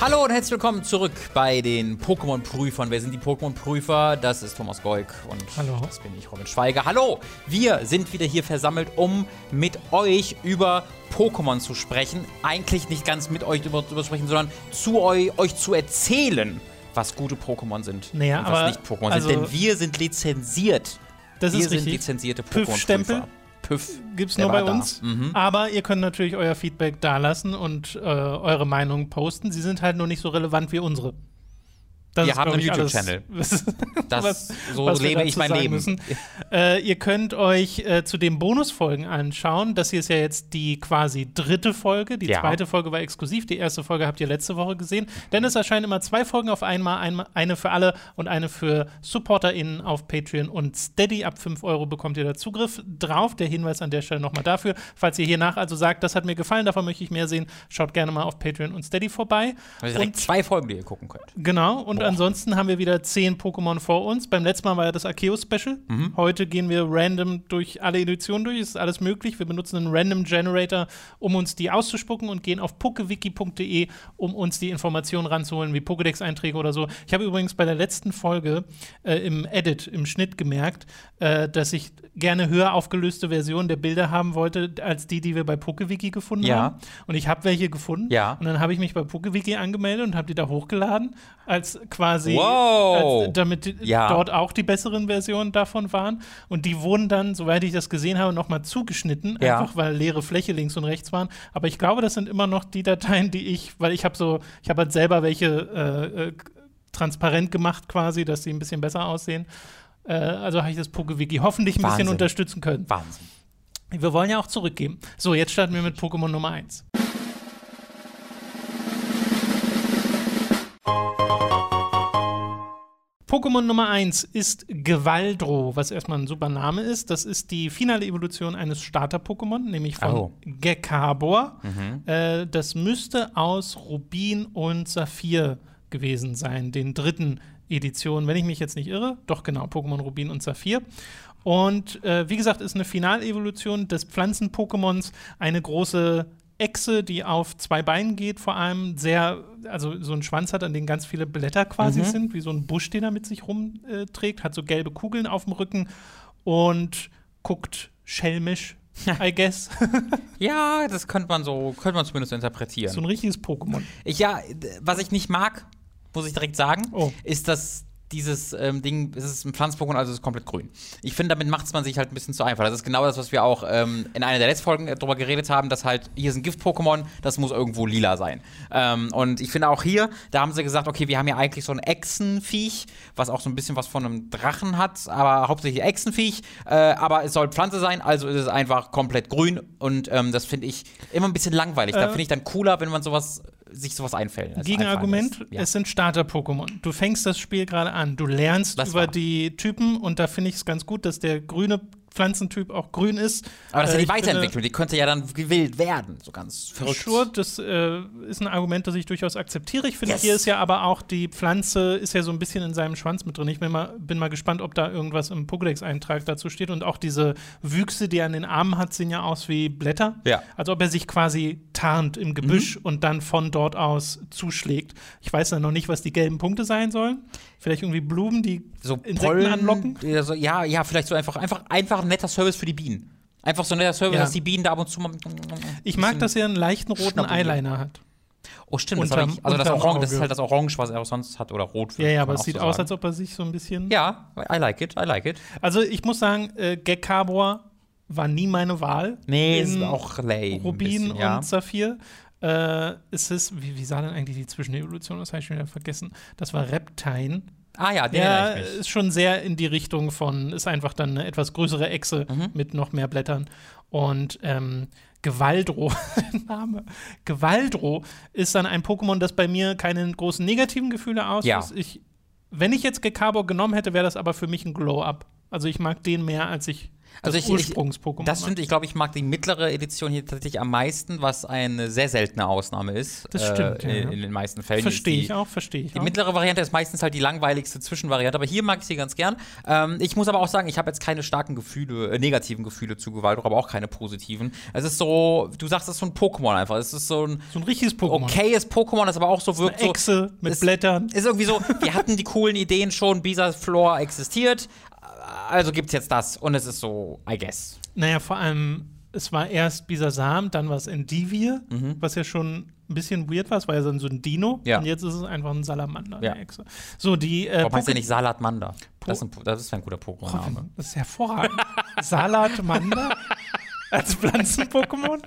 Hallo und herzlich willkommen zurück bei den Pokémon-Prüfern. Wer sind die Pokémon-Prüfer? Das ist Thomas Goik und Hallo. das bin ich, Robin Schweiger. Hallo! Wir sind wieder hier versammelt, um mit euch über Pokémon zu sprechen. Eigentlich nicht ganz mit euch über, über sprechen, sondern zu eu, euch zu erzählen, was gute Pokémon sind Naja, und was aber- nicht Pokémon also- sind. Denn wir sind lizenziert. Das wir ist sind richtig. lizenzierte? Pokémon-Prüfer. Püff. Gibt's der nur bei uns. Mhm. Aber ihr könnt natürlich euer Feedback dalassen und äh, eure Meinung posten. Sie sind halt nur nicht so relevant wie unsere. Das Wir ist, haben einen YouTube-Channel. so was lebe ich mein Leben. Äh, ihr könnt euch äh, zu den Bonusfolgen anschauen. Das hier ist ja jetzt die quasi dritte Folge. Die Ja. zweite Folge war exklusiv. Die erste Folge habt ihr letzte Woche gesehen. Denn es erscheinen immer zwei Folgen auf einmal. Einmal eine für alle und eine für SupporterInnen auf Patreon und Steady. Ab 5 Euro bekommt ihr da Zugriff drauf. Der Hinweis an der Stelle nochmal dafür. Falls ihr hier nach also sagt, das hat mir gefallen, davon möchte ich mehr sehen, schaut gerne mal auf Patreon und Steady vorbei. Also direkt zwei Folgen, die ihr gucken könnt. Genau, und. Ansonsten haben wir wieder zehn Pokémon vor uns. Beim letzten Mal war ja das Arceus-Special. Mhm. Heute gehen wir random durch alle Editionen durch. Es ist alles möglich. Wir benutzen einen Random Generator, um uns die auszuspucken und gehen auf pokewiki.de, um uns die Informationen ranzuholen, wie Pokédex-Einträge oder so. Ich habe übrigens bei der letzten Folge äh, im Edit, im Schnitt gemerkt, äh, dass ich gerne höher aufgelöste Versionen der Bilder haben wollte, als die, die wir bei Pokewiki gefunden Ja. haben. Und ich habe welche gefunden. Ja. Und dann habe ich mich bei PokeWiki angemeldet und habe die da hochgeladen, als quasi, Wow. als, damit Ja. dort auch die besseren Versionen davon waren. Und die wurden dann, soweit ich das gesehen habe, nochmal zugeschnitten, Ja. einfach weil leere Fläche links und rechts waren. Aber ich glaube, das sind immer noch die Dateien, die ich, weil ich habe so, ich habe halt selber welche äh, äh, transparent gemacht quasi, dass sie ein bisschen besser aussehen. Äh, also habe ich das PokeWiki hoffentlich ein Wahnsinn. bisschen unterstützen können. Wahnsinn. Wir wollen ja auch zurückgeben. So, jetzt starten wir mit Pokémon Nummer 1. Pokémon Nummer 1 ist Gewaldro, was erstmal ein super Name ist. Das ist die finale Evolution eines Starter-Pokémon, nämlich von Oh. Gekabor. Äh, das müsste aus Rubin und Saphir gewesen sein, den dritten Edition, wenn ich mich jetzt nicht irre. Doch, genau, Pokémon Rubin und Saphir. Und äh, wie gesagt, ist eine Finalevolution des Pflanzen-Pokémons eine große Echse, die auf zwei Beinen geht, vor allem sehr, also so einen Schwanz hat, an dem ganz viele Blätter quasi sind, wie so ein Busch, den er mit sich rumträgt, hat so gelbe Kugeln auf dem Rücken und guckt schelmisch, I guess. Ja, das könnte man so, könnte man zumindest interpretieren. so ein richtiges Pokémon. Ich, ja, was ich nicht mag, muss ich direkt sagen, Oh. ist, dass dieses ähm, Ding, es ist ein Pflanz-Pokémon, also es ist komplett grün. Ich finde, damit macht es man sich halt ein bisschen zu einfach. Das ist genau das, was wir auch ähm, in einer der letzten Folgen äh, drüber geredet haben, dass halt, hier ist ein Gift-Pokémon, das muss irgendwo lila sein. Ähm, und ich finde auch hier, da haben sie gesagt, okay, wir haben ja eigentlich so ein Echsenviech, was auch so ein bisschen was von einem Drachen hat, aber hauptsächlich Echsenviech, äh, aber es soll Pflanze sein, also ist es einfach komplett grün und ähm, das finde ich immer ein bisschen langweilig. da Äh, finde ich dann cooler, wenn man sowas sich sowas einfällt. Gegenargument. Ja. es sind Starter-Pokémon. Du fängst das Spiel gerade an. Du lernst Das über war. die Typen und da finde ich es ganz gut, dass der grüne Pflanzentyp auch grün ist. Aber das ist ja Äh, die Weiterentwicklung, die könnte ja dann gewillt werden, so ganz verrückt. Sure, das äh, ist ein Argument, das ich durchaus akzeptiere. Ich finde, Yes. hier ist ja aber auch die Pflanze, ist ja so ein bisschen in seinem Schwanz mit drin. Ich bin mal, bin mal gespannt, ob da irgendwas im Pokédex-Eintrag dazu steht. Und auch diese Wüchse, die er an den Armen hat, sehen ja aus wie Blätter. Ja. Als ob er sich quasi tarnt im Gebüsch und dann von dort aus zuschlägt. Ich weiß dann noch nicht, was die gelben Punkte sein sollen. Vielleicht irgendwie Blumen, die so Insekten Pollen anlocken. Ja, ja, vielleicht so einfach, einfach, einfach ein netter Service für die Bienen. Einfach so ein netter Service, Ja. dass die Bienen da ab und zu mal. Ich mag, dass er einen leichten roten. Eyeliner hat. Oh, stimmt. Das Unterm- hab ich, also das Orange, das ist halt das Orange, was er auch sonst hat, oder Rot. Ja, ja, aber es sieht so aus, als ob er sich so ein bisschen. Ja, I like it, I like it. Also ich muss sagen, äh, Gekabor war nie meine Wahl. Nee, ist auch lame. Rubin bisschen, ja. und Saphir. Äh, es ist, wie, wie sah denn eigentlich die Zwischenevolution? Das habe ich schon wieder vergessen. Das war Reptine. Ah ja, den Ja, ist schon sehr in die Richtung von, ist einfach dann eine etwas größere Echse Mhm. mit noch mehr Blättern. Und ähm, Gewaldro, Name. Gewaldro ist dann ein Pokémon, das bei mir keine großen negativen Gefühle auslöst. Ja. Ich, wenn ich jetzt Gekabor genommen hätte, wäre das aber für mich ein Glow-Up. Also ich mag den mehr, als ich Also das Ursprungs-Pokémon Das stimmt, ich glaube, ich mag die mittlere Edition hier tatsächlich am meisten, was eine sehr seltene Ausnahme ist. Das stimmt, äh, ja, in, ja. in den meisten Fällen. Verstehe ich auch, verstehe ich Die auch. mittlere Variante ist meistens halt die langweiligste Zwischenvariante, aber hier mag ich sie ganz gern. Ähm, ich muss aber auch sagen, ich habe jetzt keine starken Gefühle, äh, negativen Gefühle zu Gewalt, aber auch keine positiven. Es ist so, du sagst, es ist so ein Pokémon einfach. Es ist so ein So ein richtiges Pokémon. okayes Pokémon, das aber auch so wirkt Eine so. Echse mit ist- Blättern. Ist irgendwie so, wir hatten die coolen Ideen schon, Bisa-Floor existiert, also gibt's jetzt das und es ist so, I guess. Naja, vor allem, es war erst Bisasam, dann war es Endivir, Mhm. was ja schon ein bisschen weird war. Es war ja dann so ein Dino. Ja. Und jetzt ist es einfach ein Salamander, Ja. Echse. So, die. Äh, Warum heißt der nicht Salatmanda? Das ist ein, das ist ein guter Pokémon-Name. das ist hervorragend. Salatmander als Pflanzen-Pokémon?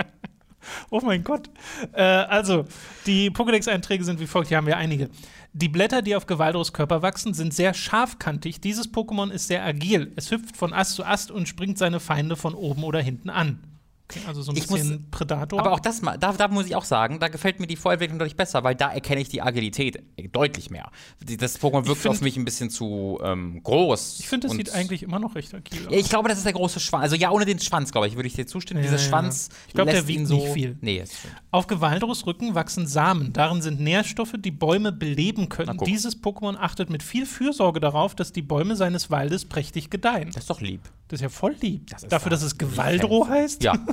Oh mein Gott. Äh, also, die Pokédex-Einträge sind wie folgt. Hier haben wir einige. Die Blätter, die auf Gewaldros Körper wachsen, sind sehr scharfkantig. Dieses Pokémon ist sehr agil. Es hüpft von Ast zu Ast und springt seine Feinde von oben oder hinten an. Okay, also so ein Ich muss- bisschen Predator. Aber auch das, da, da muss ich auch sagen, da gefällt mir die Vorentwicklung deutlich besser, weil da erkenne ich die Agilität deutlich mehr. Das Pokémon wirkt find- auf mich ein bisschen zu ähm, groß. ich finde, das sieht eigentlich immer noch recht agil aus. Ja, ich glaube, das ist der große Schwanz. Also ja, ohne den Schwanz, glaube ich, würde ich dir zustimmen. Ja, Dieser ja. Schwanz Ich glaub, der wiegt so nicht viel. Nee. Auf Gewaldros Rücken wachsen Samen. Darin sind Nährstoffe, die Bäume beleben können. Dieses Pokémon achtet mit viel Fürsorge darauf, dass die Bäume seines Waldes prächtig gedeihen. Das ist doch lieb. Das ist ja voll lieb. Das ist Dafür, da- dass es Gewaldro heißt. Ja.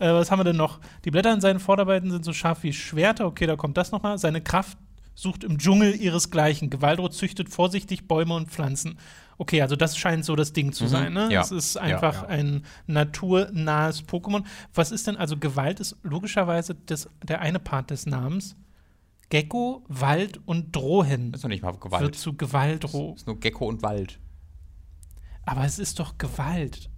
Äh, was haben wir denn noch? Die Blätter in seinen Vorderbeiten sind so scharf wie Schwerter. Okay, da kommt das nochmal. Seine Kraft sucht im Dschungel ihresgleichen. Gewaldro züchtet vorsichtig Bäume und Pflanzen. Okay, also das scheint so das Ding zu Mhm, sein. Ne? ja. Es ist Ja, einfach ja. ein naturnahes Pokémon. Was ist denn, also Gewalt ist logischerweise das, der eine Part des Namens. Gecko, Wald und Drohen Das ist noch nicht mal wird Gewalt. zu Gewaldro. Das ist nur Gecko und Wald. Aber es ist doch Gewalt.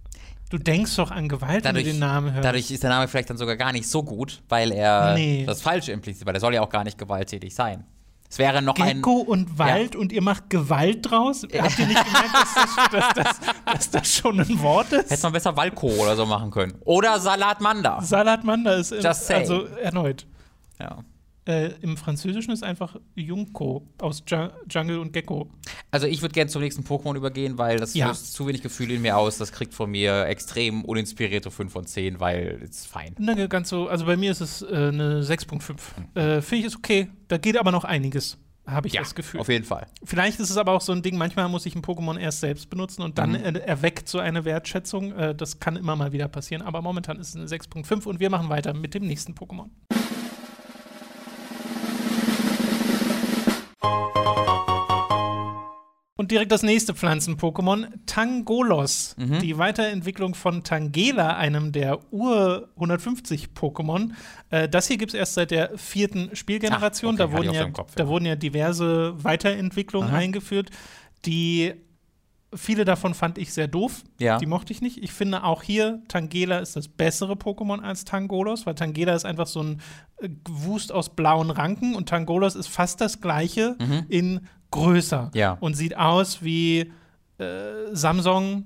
Du denkst doch an Gewalt, wenn Dadurch, du den Namen hörst. dadurch ist der Name vielleicht dann sogar gar nicht so gut, weil er Nee. das Falsche impliziert, weil er soll ja auch gar nicht gewalttätig sein. Es wäre noch ein. Gecko und Wald und ihr macht Gewalt draus? Habt ihr nicht gemerkt, dass das, dass, das, dass das schon ein Wort ist? Hätte man besser Walko oder so machen können. Oder Salatmanda. Salatmanda ist in, Just saying. also erneut. Ja. Äh, Im Französischen ist einfach Junko aus Dja- Jungle und Gecko. Also ich würde gerne zum nächsten Pokémon übergehen, weil das Ja. löst zu wenig Gefühle in mir aus. Das kriegt von mir extrem uninspirierte 5 von 10, weil es fein. Na, ganz so, also bei mir ist es äh, eine 6.5. Hm. Äh, Finde ich ist okay. Da geht aber noch einiges, habe ich das Gefühl. auf jeden Fall. Vielleicht ist es aber auch so ein Ding, manchmal muss ich ein Pokémon erst selbst benutzen und dann Mhm. er erweckt so eine Wertschätzung. Äh, das kann immer mal wieder passieren, aber momentan ist es eine 6.5 und wir machen weiter mit dem nächsten Pokémon. Und direkt das nächste Pflanzen-Pokémon, Tangolos. Mhm. Die Weiterentwicklung von Tangela, einem der Ur-150 Pokémon. Äh, das hier gibt es erst seit der vierten Spielgeneration. Ach, okay, da, wurden ja, Kopf, da ja. wurden ja diverse Weiterentwicklungen Aha. eingeführt, die viele davon fand ich sehr doof. Ja. Die mochte ich nicht. Ich finde auch hier, Tangela ist das bessere Pokémon als Tangolos, weil Tangela ist einfach so ein äh, Wust aus blauen Ranken und Tangolos ist fast das gleiche in größer Mhm. Ja. und sieht aus wie äh, Samsung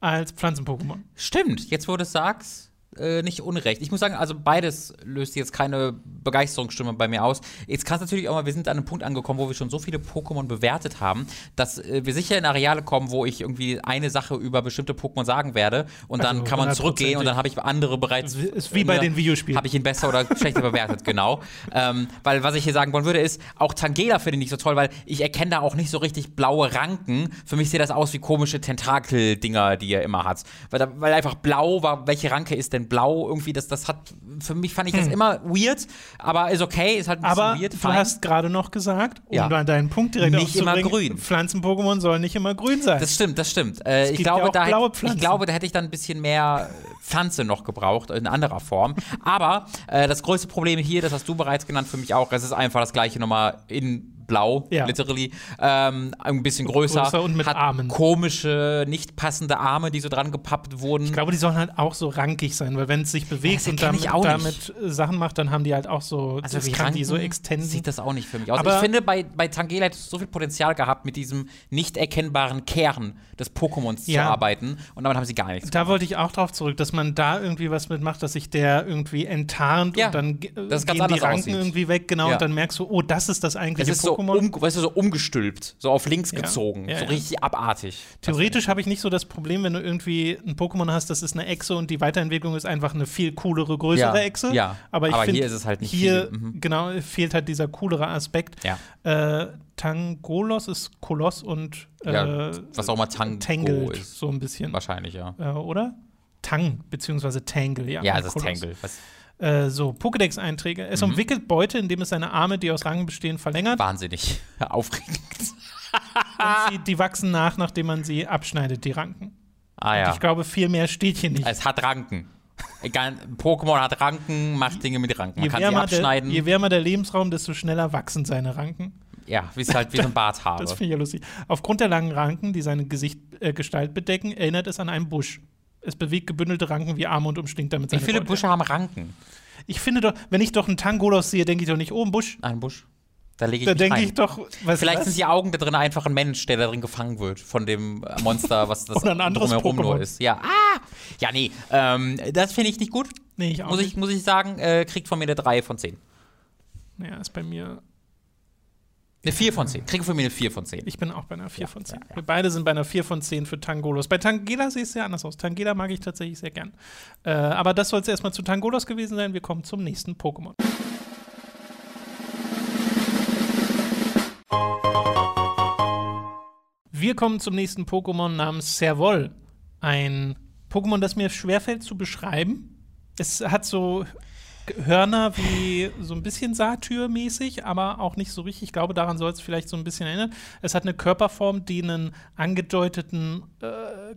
als Pflanzen-Pokémon. Stimmt, jetzt wo du es sagst, äh, nicht unrecht. Ich muss sagen, also beides löst jetzt keine Begeisterungsstimme bei mir aus. Jetzt kann es natürlich auch mal, wir sind an einem Punkt angekommen, wo wir schon so viele Pokémon bewertet haben, dass äh, wir sicher in Areale kommen, wo ich irgendwie eine Sache über bestimmte Pokémon sagen werde und Also dann kann man zurückgehen und dann habe ich andere bereits. Ist ist wie bei den Videospielen. Habe ich ihn besser oder schlechter bewertet, genau. Ähm, weil was ich hier sagen wollen würde, ist, auch Tangela finde ich nicht so toll, weil ich erkenne da auch nicht so richtig blaue Ranken. Für mich sieht das aus wie komische Tentakel-Dinger, die er immer hat. Weil, weil einfach blau war, welche Ranke ist denn blau? Irgendwie, das, das hat, für mich fand ich das immer weird, aber ist okay, ist halt ein bisschen Hm. Aber weird. du fein. hast gerade noch gesagt, um Ja. deinen Punkt direkt Nicht immer grün. Pflanzen-Pokémon sollen nicht immer grün sein. Das stimmt, das stimmt. Äh, ich, glaube, ja da hätte, blaue ich glaube, da hätte ich dann ein bisschen mehr Pflanze noch gebraucht, in anderer Form. Aber äh, das größte Problem hier, das hast du bereits genannt für mich auch, es ist einfach das gleiche nochmal in blau, Ja. literally. Ähm, ein bisschen größer. Größer und mit hat Armen. komische, nicht passende Arme, die so dran gepappt wurden. Ich glaube, die sollen halt auch so rankig sein, weil wenn es sich bewegt das und damit, damit äh, Sachen macht, dann haben die halt auch so, Also das wie kann die so Ranken extenden. Sieht das auch nicht für mich aus. Aber- ich finde, bei, bei Tangela hätte es so viel Potenzial gehabt, mit diesem nicht erkennbaren Kern des Pokémons Ja. zu arbeiten. Und damit haben sie gar nichts da wollte ich auch drauf zurück, dass man da irgendwie was mitmacht, dass sich der irgendwie enttarnt Ja, und dann das ganz gehen die Ranken aussieht. irgendwie weg, genau, Ja. und dann merkst du, oh, das ist das eigentliche Es ist so Pokémon. um, weißt du, so umgestülpt, so auf links Ja. gezogen, Ja, so ja. richtig abartig. Theoretisch habe ich nicht so das Problem, wenn du irgendwie ein Pokémon hast, das ist eine Echse und die Weiterentwicklung ist einfach eine viel coolere, größere Echse. ja. Aber, ich Aber find, hier ist es halt nicht Hier, mhm. genau, fehlt halt dieser coolere Aspekt. Ja. Äh, Tangolos ist Koloss und äh, was auch mal Tango Tangled, ist. so ein bisschen. Wahrscheinlich, ja. Äh, oder? Tang, beziehungsweise Tangle, ja. Ja, es ist. Tangle. Was, Äh, so, Pokédex-Einträge. Es Mhm. umwickelt Beute, indem es seine Arme, die aus Rangen bestehen, verlängert. wahnsinnig aufregend. Und sie, die wachsen nach, nachdem man sie abschneidet, die Ranken. Ah Und ja. ich glaube, viel mehr steht hier nicht. Es hat Ranken. Egal, Pokémon hat Ranken, macht Dinge mit Ranken. Man je, kann sie wärmer der, abschneiden. je wärmer der Lebensraum, desto schneller wachsen seine Ranken. ja, wie es halt wie so ein Barthaare. Das finde ich ja lustig. Aufgrund der langen Ranken, die seine Gesicht, äh, Gestalt bedecken, erinnert es an einen Busch. Es bewegt gebündelte Ranken wie Arme und umschlingt damit Wie seine viele Beute. Busche haben Ranken? Ich finde doch, wenn ich doch einen Tangolos sehe, denke ich doch nicht, oh, ein Busch. Ein Busch. Da lege ich Da mich denke rein. ich doch, was Vielleicht was? sind die Augen da drin einfach ein Mensch, der da drin gefangen wird von dem Monster, was das Oder ein anderes drumherum nur Pokémon. ist. Ja, ah! Ja, nee, ähm, das finde ich nicht gut. Nee, ich auch Muss nicht. ich, muss ich sagen, äh, kriegt von mir eine 3 von 10. Ja, ist bei mir. Eine 4 von 10. Kriegt von mir eine 4 von 10. Ich bin auch bei einer 4 von 10. ja, ja. Wir beide sind bei einer 4 von 10 für Tangolos. Bei Tangela sieht es sehr anders aus. Tangela mag ich tatsächlich sehr gern. Äh, aber das soll es erstmal zu Tangolos gewesen sein. Wir kommen zum nächsten Pokémon. Wir kommen zum nächsten Pokémon namens Servol. Ein Pokémon, das mir schwerfällt zu beschreiben. Es hat so Hörner wie so ein bisschen Satyr-mäßig, aber auch nicht so richtig. Ich glaube, daran soll es vielleicht so ein bisschen erinnern. Es hat eine Körperform, die einen angedeuteten, äh,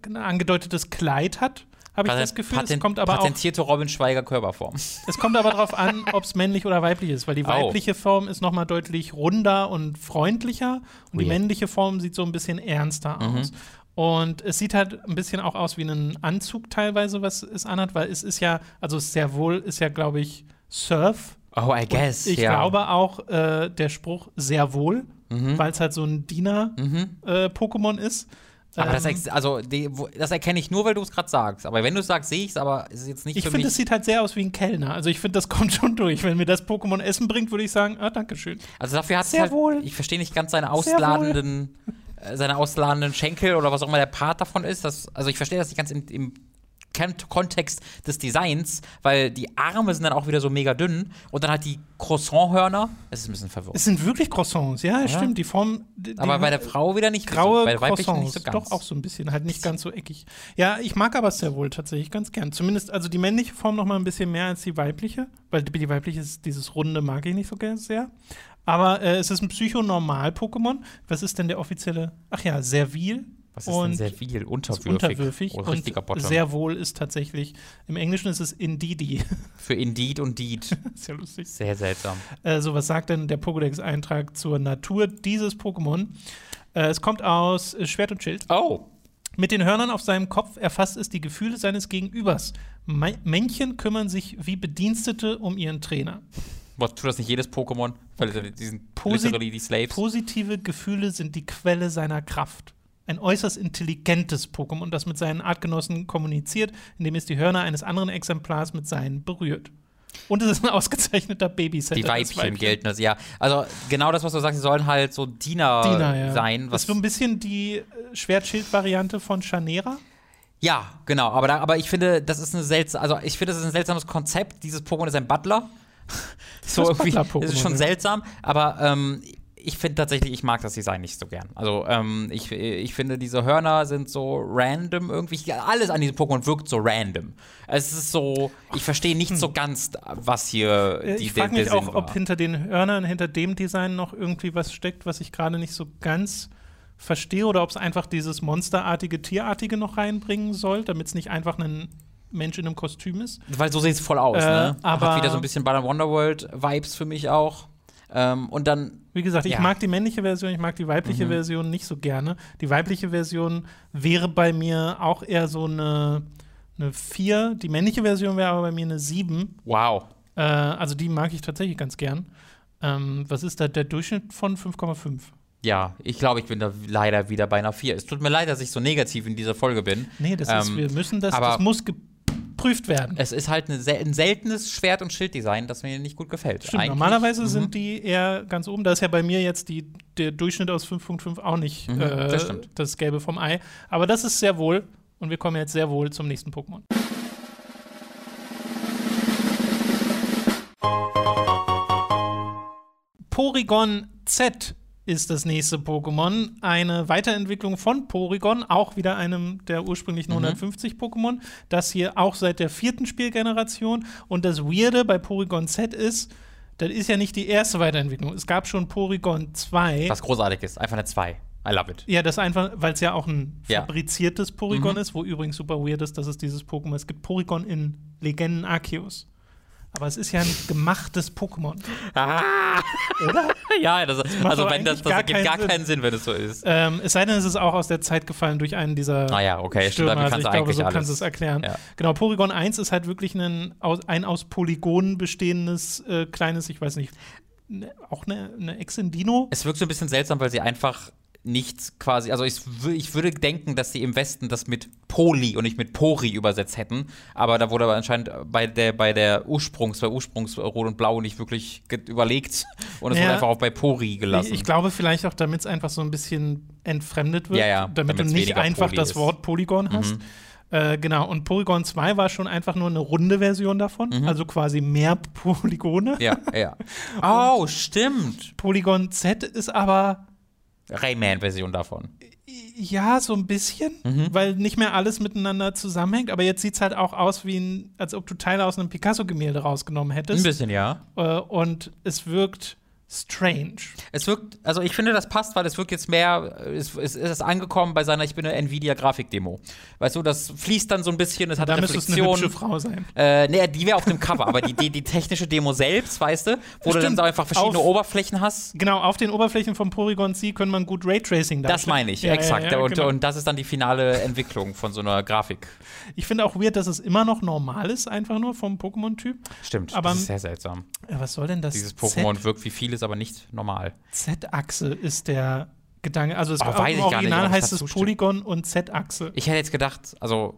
ein angedeutetes Kleid hat, habe ich das Gefühl. es kommt aber auch patentierte Robin Schweiger Körperform. es kommt aber darauf an, ob es männlich oder weiblich ist, weil die Oh. weibliche Form ist noch mal deutlich runder und freundlicher und die Weird. männliche Form sieht so ein bisschen ernster Mhm. aus. Und es sieht halt ein bisschen auch aus wie ein Anzug teilweise, was es anhat, weil es ist ja, also sehr wohl ist ja, glaube ich, Surf. Oh, I guess. Ich ja. glaube auch äh, der Spruch sehr wohl, Mhm. weil es halt so ein Diener-Pokémon ist. Aber das, Ähm, also, die, wo, das erkenne ich nur, weil du es gerade sagst. Aber wenn du es sagst, sehe ich es, aber es ist jetzt nicht ich finde, es sieht halt sehr aus wie ein Kellner. Also ich finde, das kommt schon durch. Wenn mir das Pokémon Essen bringt, würde ich sagen, ah, danke schön. Also dafür hat es Sehr halt, wohl. ich verstehe nicht ganz seine ausladenden, äh, seine ausladenden Schenkel oder was auch immer der Part davon ist. Das, also ich verstehe das nicht ganz im, im Kontext des Designs, weil die Arme sind dann auch wieder so mega dünn und dann halt die Croissant-Hörner. Es ist ein bisschen verwirrend. Es sind wirklich Croissants, ja, stimmt. Die Form. Die, Aber bei der Frau wieder nicht graue so, bei der weiblichen Croissants, nicht so ganz. doch auch so ein bisschen, halt nicht ganz so eckig. Ja, ich mag aber sehr wohl tatsächlich ganz gern. Zumindest, also die männliche Form noch mal ein bisschen mehr als die weibliche, weil die, die weibliche ist, dieses runde mag ich nicht so gern sehr. Aber äh, es ist ein Psychonormal-Pokémon. Was ist denn der offizielle? Ach ja, Servil. Was ist und denn sehr viel? ist Unterwürfig. unterwürfig Oh, und richtiger Bottom. sehr wohl ist tatsächlich, im Englischen ist es Indeedy. Für Indeed und Deed. ja lustig. Sehr seltsam. Äh, so, was sagt denn der Pokédex-Eintrag zur Natur dieses Pokémon? Äh, es kommt aus Schwert und Schild. Oh. Mit den Hörnern auf seinem Kopf erfasst es die Gefühle seines Gegenübers. Männchen kümmern sich wie Bedienstete um ihren Trainer. Was tut das nicht jedes Pokémon? Weil die sind Posi- literally die Slaves. Positive Gefühle sind die Quelle seiner Kraft. Ein äußerst intelligentes Pokémon, das mit seinen Artgenossen kommuniziert, indem es die Hörner eines anderen Exemplars mit seinen berührt. Und es ist ein ausgezeichneter Babysitter. die das Weibchen gelten das, ja. Also genau das, was du sagst, sie sollen halt so Diener, Diener, ja. sein. das Was, ist so ein bisschen die äh, Schwertschild-Variante von Chanera. ja, genau. Aber, da, aber ich finde, das ist eine seltsam, also ich finde, das ist ein seltsames Konzept. Dieses Pokémon ist ein Butler. so Das irgendwie, das ist schon seltsam. Aber ähm, ich finde tatsächlich, ich mag das Design nicht so gern. Also ähm, ich, ich finde, diese Hörner sind so random irgendwie. Alles an diesem Pokémon wirkt so random. Es ist so, ich verstehe nicht so ganz, was hier Äh, die, ich frage mich auch, ob war. hinter den Hörnern, hinter dem Design noch irgendwie was steckt, was ich gerade nicht so ganz verstehe oder ob es einfach dieses monsterartige, tierartige noch reinbringen soll, damit es nicht einfach ein Mensch in einem Kostüm ist. Weil so sieht es voll aus, Äh, ne? aber- Hat wieder so ein bisschen Balan Wonderworld-Vibes für mich auch. Ähm, und dann, Wie gesagt, ich Ja. mag die männliche Version, ich mag die weibliche Mhm. Version nicht so gerne. Die weibliche Version wäre bei mir auch eher so eine, eine 4. Die männliche Version wäre aber bei mir eine 7. wow. Äh, also die mag ich tatsächlich ganz gern. Ähm, was ist da der Durchschnitt von 5,5? Ja, ich glaube, ich bin da leider wieder bei einer 4. Es tut mir leid, dass ich so negativ in dieser Folge bin. Nee, das ist, Ähm, wir müssen das, aber- das muss geprüft werden. Es ist halt eine, ein seltenes Schwert- und Schilddesign, das mir nicht gut gefällt. Stimmt, Eigentlich- normalerweise Mhm. sind die eher ganz oben. Da ist ja bei mir jetzt die, der Durchschnitt aus 5.5 auch nicht Mhm, äh, das stimmt. das Gelbe vom Ei. Aber das ist sehr wohl. Und wir kommen jetzt sehr wohl zum nächsten Pokémon. Porygon Z ist das nächste Pokémon. Eine Weiterentwicklung von Porygon, auch wieder einem der ursprünglichen Mhm. 150 Pokémon. Das hier auch seit der vierten Spielgeneration. Und das Weirde bei Porygon Z ist, das ist ja nicht die erste Weiterentwicklung. Es gab schon Porygon 2. Was großartig ist. Einfach eine 2. I love it. Ja, das einfach, weil es ja auch ein Ja. fabriziertes Porygon Mhm. ist, wo übrigens super weird ist, dass es dieses Pokémon Es gibt Porygon in Legenden Arceus. Aber es ist ja ein gemachtes Pokémon. Ah! Oder? ja, das, macht also wenn das, das gar ergibt gar Sinn. keinen Sinn, wenn es so ist. Ähm, es sei denn, es ist auch aus der Zeit gefallen durch einen dieser Ah ja, okay, stimmt, Stürmer. damit Also kannst ich du glaube, so alles. kannst du es erklären. Ja. Genau, Porygon 1 ist halt wirklich ein aus, ein aus Polygonen bestehendes äh, kleines, ich weiß nicht, ne, auch eine, eine Ex-Indino. Es wirkt so ein bisschen seltsam, weil sie einfach nichts quasi, also ich, ich würde denken, dass sie im Westen das mit Poli und nicht mit Pori übersetzt hätten, aber da wurde aber anscheinend bei der, bei der Ursprungs, bei Ursprungs Rot und Blau nicht wirklich überlegt und es Ja. wurde einfach auch bei Pori gelassen. Ich, ich glaube vielleicht auch, damit es einfach so ein bisschen entfremdet wird, Ja, ja, damit du nicht einfach Poly das ist. Wort Polygon hast. Mhm. Äh, genau, und Polygon 2 war schon einfach nur eine runde Version davon, also quasi mehr Polygone. Mhm. ja, ja. Oh, stimmt. Polygon Z ist aber Rayman-Version davon. ja so ein bisschen, Mhm. weil nicht mehr alles miteinander zusammenhängt, aber jetzt sieht es halt auch aus, wie ein, als ob du Teile aus einem Picasso-Gemälde rausgenommen Ein hättest. bisschen, ja. Äh, und es wirkt strange. Es wirkt, also ich finde, das passt, weil es wirkt jetzt mehr, es, es ist angekommen bei seiner, ich bin eine Nvidia-Grafikdemo. Weißt du, das fließt dann so ein bisschen, es hat Da müsste es eine Reflexion. hübsche Frau sein. Äh, nee, die wäre auf dem Cover, aber die, die, die technische Demo selbst, weißt du, wo du dann Stimmt. so einfach verschiedene Auf- Oberflächen hast. Genau, auf den Oberflächen von Polygon C können man gut Raytracing darstellen. Das meine ich, Ja, exakt. Ja, ja, und, genau. und das ist dann die finale Entwicklung von so einer Grafik. ich finde auch weird, dass es immer noch normal ist, einfach nur vom Pokémon-Typ. Stimmt, Aber- das ist sehr seltsam. Ja, was soll denn das? Dieses Pokémon wirkt wie vieles, aber nicht normal. Z-Achse ist der Gedanke. Also es, weiß im ich gar nicht, Original ich heißt es. Polygon und Z-Achse. Ich hätte jetzt gedacht, also.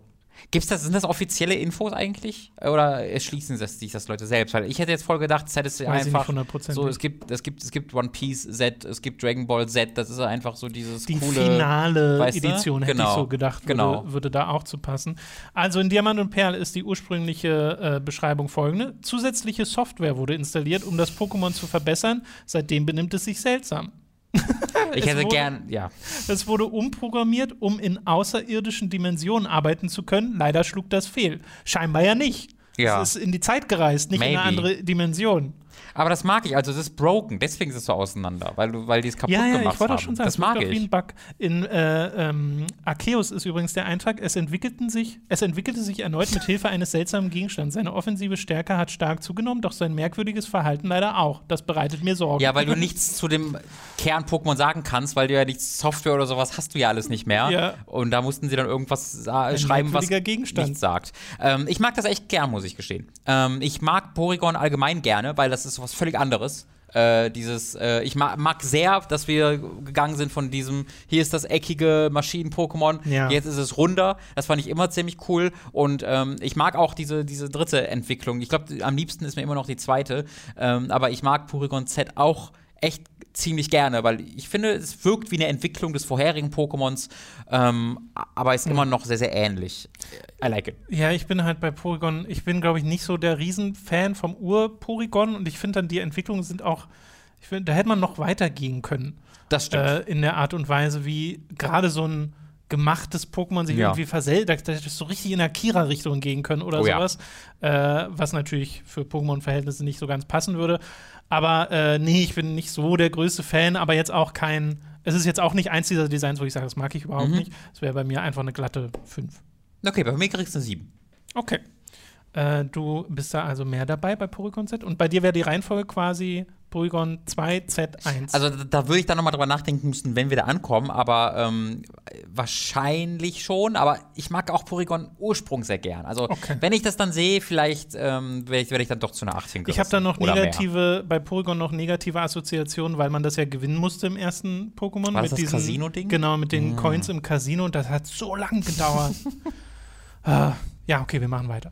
Gibt's das, sind das offizielle Infos eigentlich? Oder erschließen sich das Leute selbst? Weil ich hätte jetzt voll gedacht, Z ist Weiß ich einfach so, es gibt, es gibt, es gibt One Piece Z, es gibt Dragon Ball Z, das ist einfach so dieses Die coole. finale weißt du? Edition hätte ich Genau, so gedacht, würde, genau. würde da auch zu passen. Also in Diamant und Perl ist die ursprüngliche äh, Beschreibung folgende. Zusätzliche Software wurde installiert, um das Pokémon zu verbessern. Seitdem benimmt es sich seltsam. Ich hätte wurde- gern, ja. Es wurde umprogrammiert, um in außerirdischen Dimensionen arbeiten zu können. Leider schlug das fehl. Scheinbar ja nicht. Ja. Es ist in die Zeit gereist, nicht in Maybe. eine andere Dimension. Aber das mag ich, also es ist broken, deswegen ist es so auseinander, weil, du, weil die es kaputt Ja, ja, gemacht ich wollte haben. schon sagen, das mag wie ein ich. Bug. In äh, ähm, Arceus ist übrigens der Eintrag, es entwickelten sich, es entwickelte sich erneut mit Hilfe eines seltsamen Gegenstands. Seine offensive Stärke hat stark zugenommen, doch sein merkwürdiges Verhalten leider auch. Das bereitet mir Sorgen. Ja, weil du nichts zu dem Kern-Pokémon sagen kannst, weil du ja nichts Software oder sowas hast du ja alles nicht mehr. Ja. Und da mussten sie dann irgendwas sa- schreiben, was Gegenstand. nichts sagt. Ähm, ich mag das echt gern, muss ich gestehen. Ähm, ich mag Porygon allgemein gerne, weil das ist was völlig anderes. Äh, dieses, äh, ich mag, mag sehr, dass wir gegangen sind von diesem, hier ist das eckige Maschinen-Pokémon, Ja. jetzt ist es runder. Das fand ich immer ziemlich cool. Und ähm, ich mag auch diese, diese dritte Entwicklung. Ich glaube, am liebsten ist mir immer noch die zweite. Ähm, aber ich mag Porygon Z auch echt ziemlich gerne, weil ich finde, es wirkt wie eine Entwicklung des vorherigen Pokémons, ähm, aber ist immer noch sehr, sehr ähnlich. I like it. Ja, ich bin halt bei Porygon, ich bin, glaube ich, nicht so der Riesenfan vom Ur-Porygon und ich finde dann, die Entwicklungen sind auch, ich finde, da hätte man noch weitergehen können. Das stimmt. äh, in der Art und Weise, wie gerade so ein gemachtes Pokémon sich Ja. irgendwie versellt, da da hättest du so richtig in der Kira-Richtung gehen können oder Oh ja. sowas, äh, was natürlich für Pokémon-Verhältnisse nicht so ganz passen würde. Aber äh, nee, ich bin nicht so der größte Fan, aber jetzt auch kein, es ist jetzt auch nicht eins dieser Designs, wo ich sage, das mag ich überhaupt Mhm. nicht. Es wäre bei mir einfach eine glatte 5. Okay, bei mir kriegst du eine 7. Okay. Äh, du bist da also mehr dabei bei Porygon Z und bei dir wäre die Reihenfolge quasi Porygon 2 Z1. Also da, da würde ich dann nochmal drüber nachdenken müssen, wenn wir da ankommen, aber ähm, wahrscheinlich schon. Aber ich mag auch Porygon Ursprung sehr gern. Also Okay. wenn ich das dann sehe, vielleicht ähm, werde ich, ich dann doch zu einer 18 Ich habe da noch Oder mehr. negative, bei Porygon noch negative Assoziationen, weil man das ja gewinnen musste im ersten Pokémon. War das mit das diesen, Casino-Ding? Genau, mit den Mm. Coins im Casino und das hat so lang gedauert. ah, ja, okay, wir machen weiter.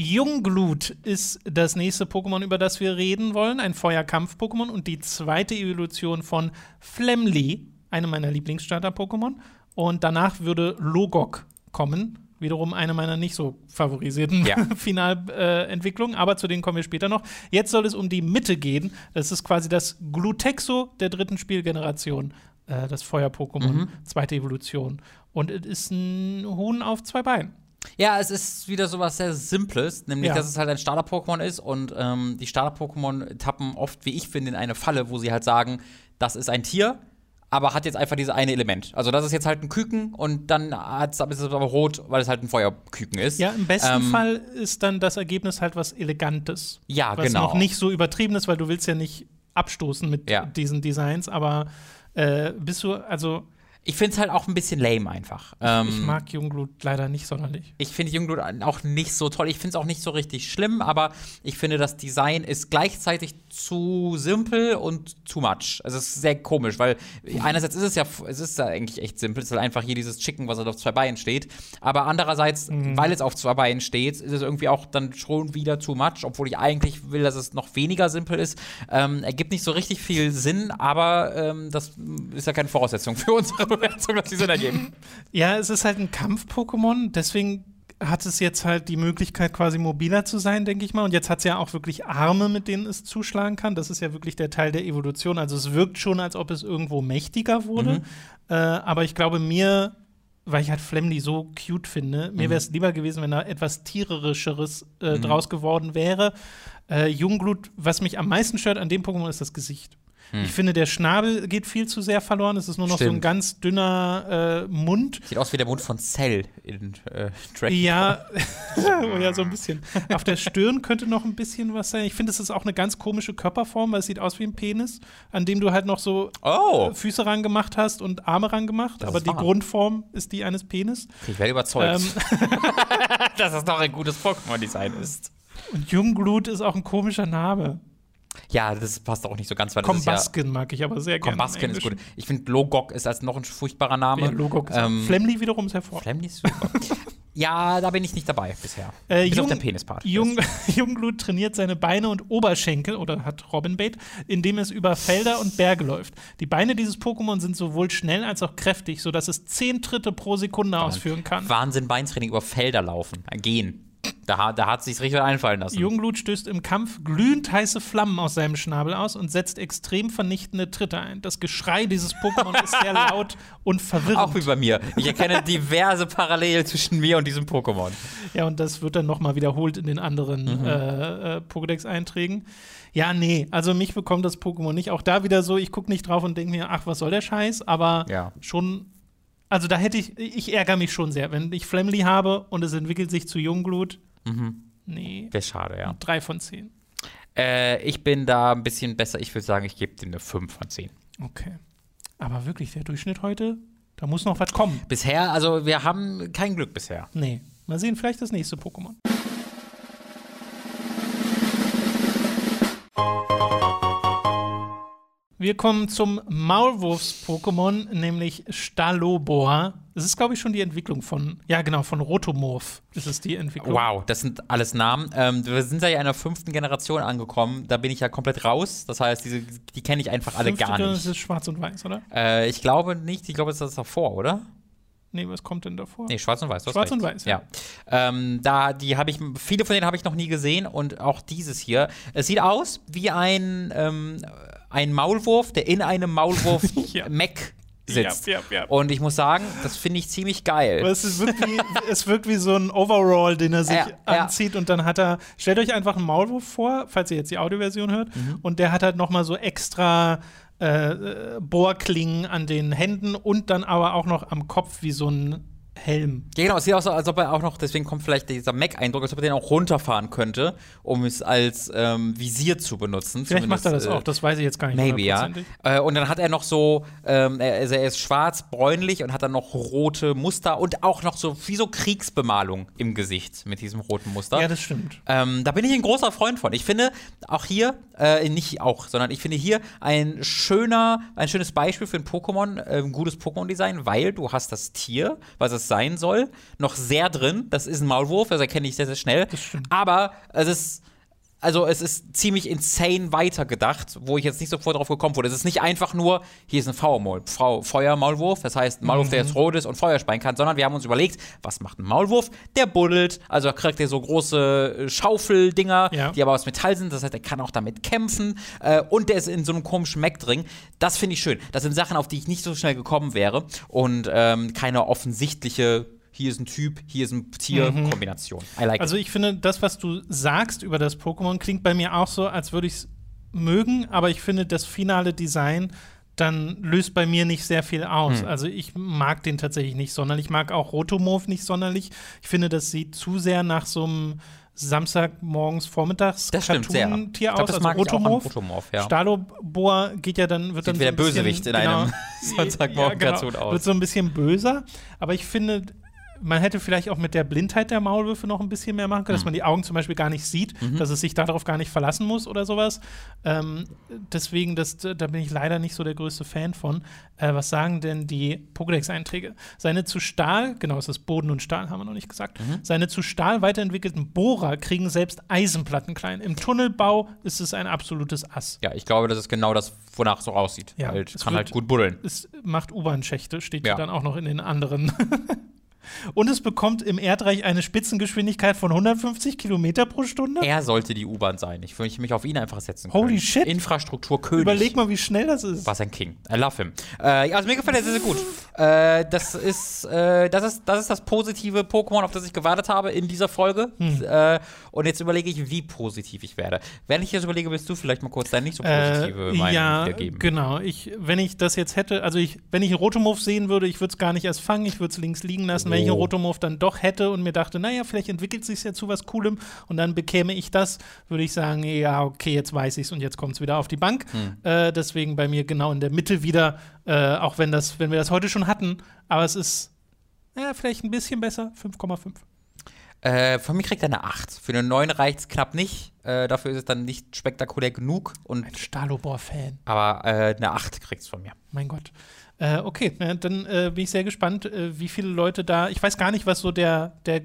Jungglut ist das nächste Pokémon, über das wir reden wollen. Ein Feuerkampf-Pokémon und die zweite Evolution von Flemly, einem meiner Lieblingsstarter-Pokémon. Und danach würde Logok kommen. Wiederum eine meiner nicht so favorisierten Ja. Finalentwicklungen, aber zu denen kommen wir später noch. Jetzt soll es um die Mitte gehen. Das ist quasi das Glutexo der dritten Spielgeneration. Äh, das Feuer-Pokémon, Mhm. zweite Evolution. Und es ist ein Huhn auf zwei Beinen. Ja, es ist wieder sowas sehr Simples, nämlich Ja. dass es halt ein Starter-Pokémon ist und ähm, die Starter-Pokémon tappen oft, wie ich finde, in eine Falle, wo sie halt sagen, das ist ein Tier, aber hat jetzt einfach dieses eine Element. Also das ist jetzt halt ein Küken und dann ist es aber rot, weil es halt ein Feuerküken ist. Ja, im besten Ähm, Fall ist dann das Ergebnis halt was Elegantes. Ja, was genau. noch nicht so übertrieben ist, weil du willst ja nicht abstoßen mit Ja. diesen Designs, aber äh, bist du, also Ich finde es halt auch ein bisschen lame einfach. Ähm, ich mag Jungglut leider nicht sonderlich. Ich finde Jungblut auch nicht so toll. Ich finde es auch nicht so richtig schlimm, aber ich finde, das Design ist gleichzeitig zu simpel und too much. Also es ist sehr komisch, weil einerseits ist es ja, es ist ja eigentlich echt simpel. Es ist halt einfach hier dieses Chicken, was halt auf zwei Beinen steht. Aber andererseits, weil es auf zwei Beinen steht, ist es irgendwie auch dann schon wieder too much, obwohl ich eigentlich will, dass es noch weniger simpel ist. Ähm, ergibt nicht so richtig viel Sinn, aber ähm, das ist ja keine Voraussetzung für unsere Bewertung, dass die Sinn ergeben. Ja, es ist halt ein Kampf-Pokémon, deswegen hat es jetzt halt die Möglichkeit, quasi mobiler zu sein, denke ich mal. Und jetzt hat es ja auch wirklich Arme, mit denen es zuschlagen kann. Das ist ja wirklich der Teil der Evolution. Also es wirkt schon, als ob es irgendwo mächtiger wurde. Äh, aber ich glaube, mir, weil ich halt Flemly so cute finde, mir wäre es lieber gewesen, wenn da etwas tiererischeres äh, draus geworden wäre. Äh, Jungglut, was mich am meisten stört an dem Pokémon, ist das Gesicht. Ich finde, der Schnabel geht viel zu sehr verloren. Es ist nur noch so ein Stimmt. ganz dünner äh, Mund. Sieht aus wie der Mund von Cell in äh, Dragon Ja, ja, so ein bisschen. Auf der Stirn könnte noch ein bisschen was sein. Ich finde, es ist auch eine ganz komische Körperform, weil es sieht aus wie ein Penis, an dem du halt noch so Oh, Füße rangemacht hast und Arme rangemacht. Das Aber die wahr. Grundform ist die eines Penis. ich werde überzeugt, Ähm, dass das doch ein gutes Pokémon-Design ist. und Jungglut ist auch ein komischer Name. Ja, das passt auch nicht so ganz, weil das ist ja Kombaskin mag ich aber sehr gerne. Kombaskin ist gut. Ich finde, Logok ist als noch ein furchtbarer Name. Ja, Logok ist Ähm, Flemly wiederum ist hervor. Flemly ist super. ja, da bin ich nicht dabei bisher. Äh, Bis Jung- auf der Penispart. Jung, Jungglut trainiert seine Beine und Oberschenkel oder hat Robinbait, indem es über Felder und Berge läuft. Die Beine dieses Pokémon sind sowohl schnell als auch kräftig, sodass es zehn Tritte pro Sekunde ausführen kann. Wahnsinn, Beintraining über Felder laufen, gehen. Da, da hat sich's richtig einfallen lassen. Jungglut stößt im Kampf glühend heiße Flammen aus seinem Schnabel aus und setzt extrem vernichtende Tritte ein. Das Geschrei dieses Pokémon ist sehr laut und verwirrend. auch wie bei mir. Ich erkenne diverse Parallelen zwischen mir und diesem Pokémon. Ja, und das wird dann nochmal wiederholt in den anderen Mhm. äh, äh, Pokédex-Einträgen. Ja, nee, also mich bekommt das Pokémon nicht. Auch da wieder so, ich gucke nicht drauf und denke mir, ach, was soll der Scheiß? Aber Ja. schon, also da hätte ich, ich ärgere mich schon sehr. Wenn ich Flemly habe und es entwickelt sich zu Jungglut, Mhm. nee, Wäre schade, ja. drei von zehn. Äh, ich bin da ein bisschen besser. Ich würde sagen, ich gebe dem eine 5 von 10. Okay. Aber wirklich, der Durchschnitt heute, da muss noch was kommen. Bisher, also wir haben kein Glück bisher. Nee. Mal sehen, vielleicht das nächste Pokémon. Wir kommen zum Maulwurfs-Pokémon, nämlich Stalobor. Das ist, glaube ich, schon die Entwicklung von, ja genau, von Rotomorph ist es die Entwicklung. Wow, das sind alles Namen. Ähm, wir sind ja in der fünften Generation angekommen. Da bin ich ja komplett raus. Das heißt, diese, die kenne ich einfach alle Fünfte gar Das nicht. ist schwarz und weiß, oder? Äh, ich glaube nicht. Ich glaube, es ist das davor, oder? Nee, was kommt denn davor? Nee, schwarz und weiß. Schwarz und weiß, ja. ja. Ähm, da, die habe ich, viele von denen habe ich noch nie gesehen und auch dieses hier. Es sieht aus wie ein, ähm, ein Maulwurf, der in einem Ja. Maulwurf-Mac sitzt. Ja, ja, ja. Und ich muss sagen, das finde ich ziemlich geil. Aber es, ist wirklich, es wirkt wie so ein Overall, den er sich Ja, ja. anzieht und dann hat er, stellt euch einfach einen Maulwurf vor, falls ihr jetzt die Audioversion hört, Mhm. und der hat halt nochmal so extra äh, äh, Bohrklingen an den Händen und dann aber auch noch am Kopf wie so ein Helm. Ja, genau, es sieht aus, als ob er auch noch, deswegen kommt vielleicht dieser Mac-Eindruck, als ob er den auch runterfahren könnte, um es als ähm, Visier zu benutzen. Vielleicht macht er das auch, das weiß ich jetzt gar nicht. Maybe, ja. Äh, und dann hat er noch so, ähm, er, also er ist schwarz-bräunlich und hat dann noch rote Muster und auch noch so wie so Kriegsbemalung im Gesicht mit diesem roten Muster. Ja, das stimmt. Ähm, da bin ich ein großer Freund von. Ich finde auch hier, äh, nicht auch, sondern ich finde hier ein schöner, ein schönes Beispiel für ein Pokémon, äh, ein gutes Pokémon-Design, weil du hast das Tier, was es sein soll, noch sehr drin. Das ist ein Maulwurf, das erkenne ich sehr, sehr schnell. Aber es ist also es ist ziemlich insane weitergedacht, wo ich jetzt nicht sofort drauf gekommen wurde. Es ist nicht einfach nur, hier ist ein Feuermaul, Feuermaulwurf, das heißt ein Maulwurf, der jetzt rot ist und Feuer speien kann, sondern wir haben uns überlegt, was macht ein Maulwurf? Der buddelt, also kriegt er so große äh, Schaufeldinger, Ja. die aber aus Metall sind, das heißt, er kann auch damit kämpfen äh, und der ist in so einem komischen Mac drin. Das finde ich schön. Das sind Sachen, auf die ich nicht so schnell gekommen wäre und ähm, keine offensichtliche hier ist ein Typ, hier ist ein Tier-Kombination. I like Also it. ich finde, das, was du sagst über das Pokémon, klingt bei mir auch so, als würde ich es mögen, aber ich finde, das finale Design dann löst bei mir nicht sehr viel Hm. aus. Also ich mag den tatsächlich nicht sonderlich. Ich mag auch Rotomorph nicht sonderlich. Ich finde, das sieht zu sehr nach so einem Samstagmorgens vormittags Das stimmt sehr. Cartoon-Tier glaub, aus. das also Rotomorph. Rotomorph, ja. Staloboa geht ja dann, wird Sieht dann wie so der ein bisschen, Bösewicht in einem Sonntagmorgen-Cartoon aus. Wird so ein bisschen böser, aber ich finde, man hätte vielleicht auch mit der Blindheit der Maulwürfe noch ein bisschen mehr machen können, dass man die Augen zum Beispiel gar nicht sieht, dass es sich darauf gar nicht verlassen muss oder sowas. Ähm, deswegen, das, da bin ich leider nicht so der größte Fan von. Äh, was sagen denn die Pokédex-Einträge? Seine zu Stahl, genau, es ist Boden und Stahl, haben wir noch nicht gesagt. Seine zu Stahl weiterentwickelten Bohrer kriegen selbst Eisenplatten klein. Im Tunnelbau ist es ein absolutes Ass. Ja, ich glaube, das ist genau das, wonach es so aussieht. Ja, halt, es kann wird- halt gut buddeln. es macht U-Bahn-Schächte, steht ja dann auch noch in den anderen. Und es bekommt im Erdreich eine Spitzengeschwindigkeit von 150 Kilometer pro Stunde. Er sollte die U-Bahn sein. Ich würde mich auf ihn einfach setzen können. Holy shit. Infrastrukturkönig. Überleg mal, wie schnell das ist. Was ein King. I love him. Äh, also mir gefällt er sehr, sehr gut. Äh, das, ist, äh, das, ist, das ist das positive Pokémon, auf das ich gewartet habe in dieser Folge. Hm. Äh, und jetzt überlege ich, wie positiv ich werde. Wenn ich jetzt überlege, willst du vielleicht mal kurz deine nicht so positive Äh, Meinung ja, wiedergeben? genau. Ich, wenn ich das jetzt hätte, also ich, wenn ich einen Rotomorph sehen würde, ich würde es gar nicht erst fangen, ich würde es links liegen lassen. Wenn ich einen Oh. Rotomorph dann doch hätte und mir dachte, naja, vielleicht entwickelt sich ja zu was Coolem und dann bekäme ich das, würde ich sagen, ja, okay, jetzt weiß ich's und jetzt kommt es wieder auf die Bank. Hm. Äh, deswegen bei mir genau in der Mitte wieder, äh, auch wenn das, wenn wir das heute schon hatten, aber es ist ja, vielleicht ein bisschen besser, 5,5. Äh, von mir kriegt er eine 8. Für eine 9 reicht es knapp nicht. Äh, dafür ist es dann nicht spektakulär genug. Und, Ein Stalobor-Fan. aber äh, eine 8 kriegt es von mir. Mein Gott. Äh, okay, ja, dann äh, bin ich sehr gespannt, äh, wie viele Leute da. Ich weiß gar nicht, was so der, der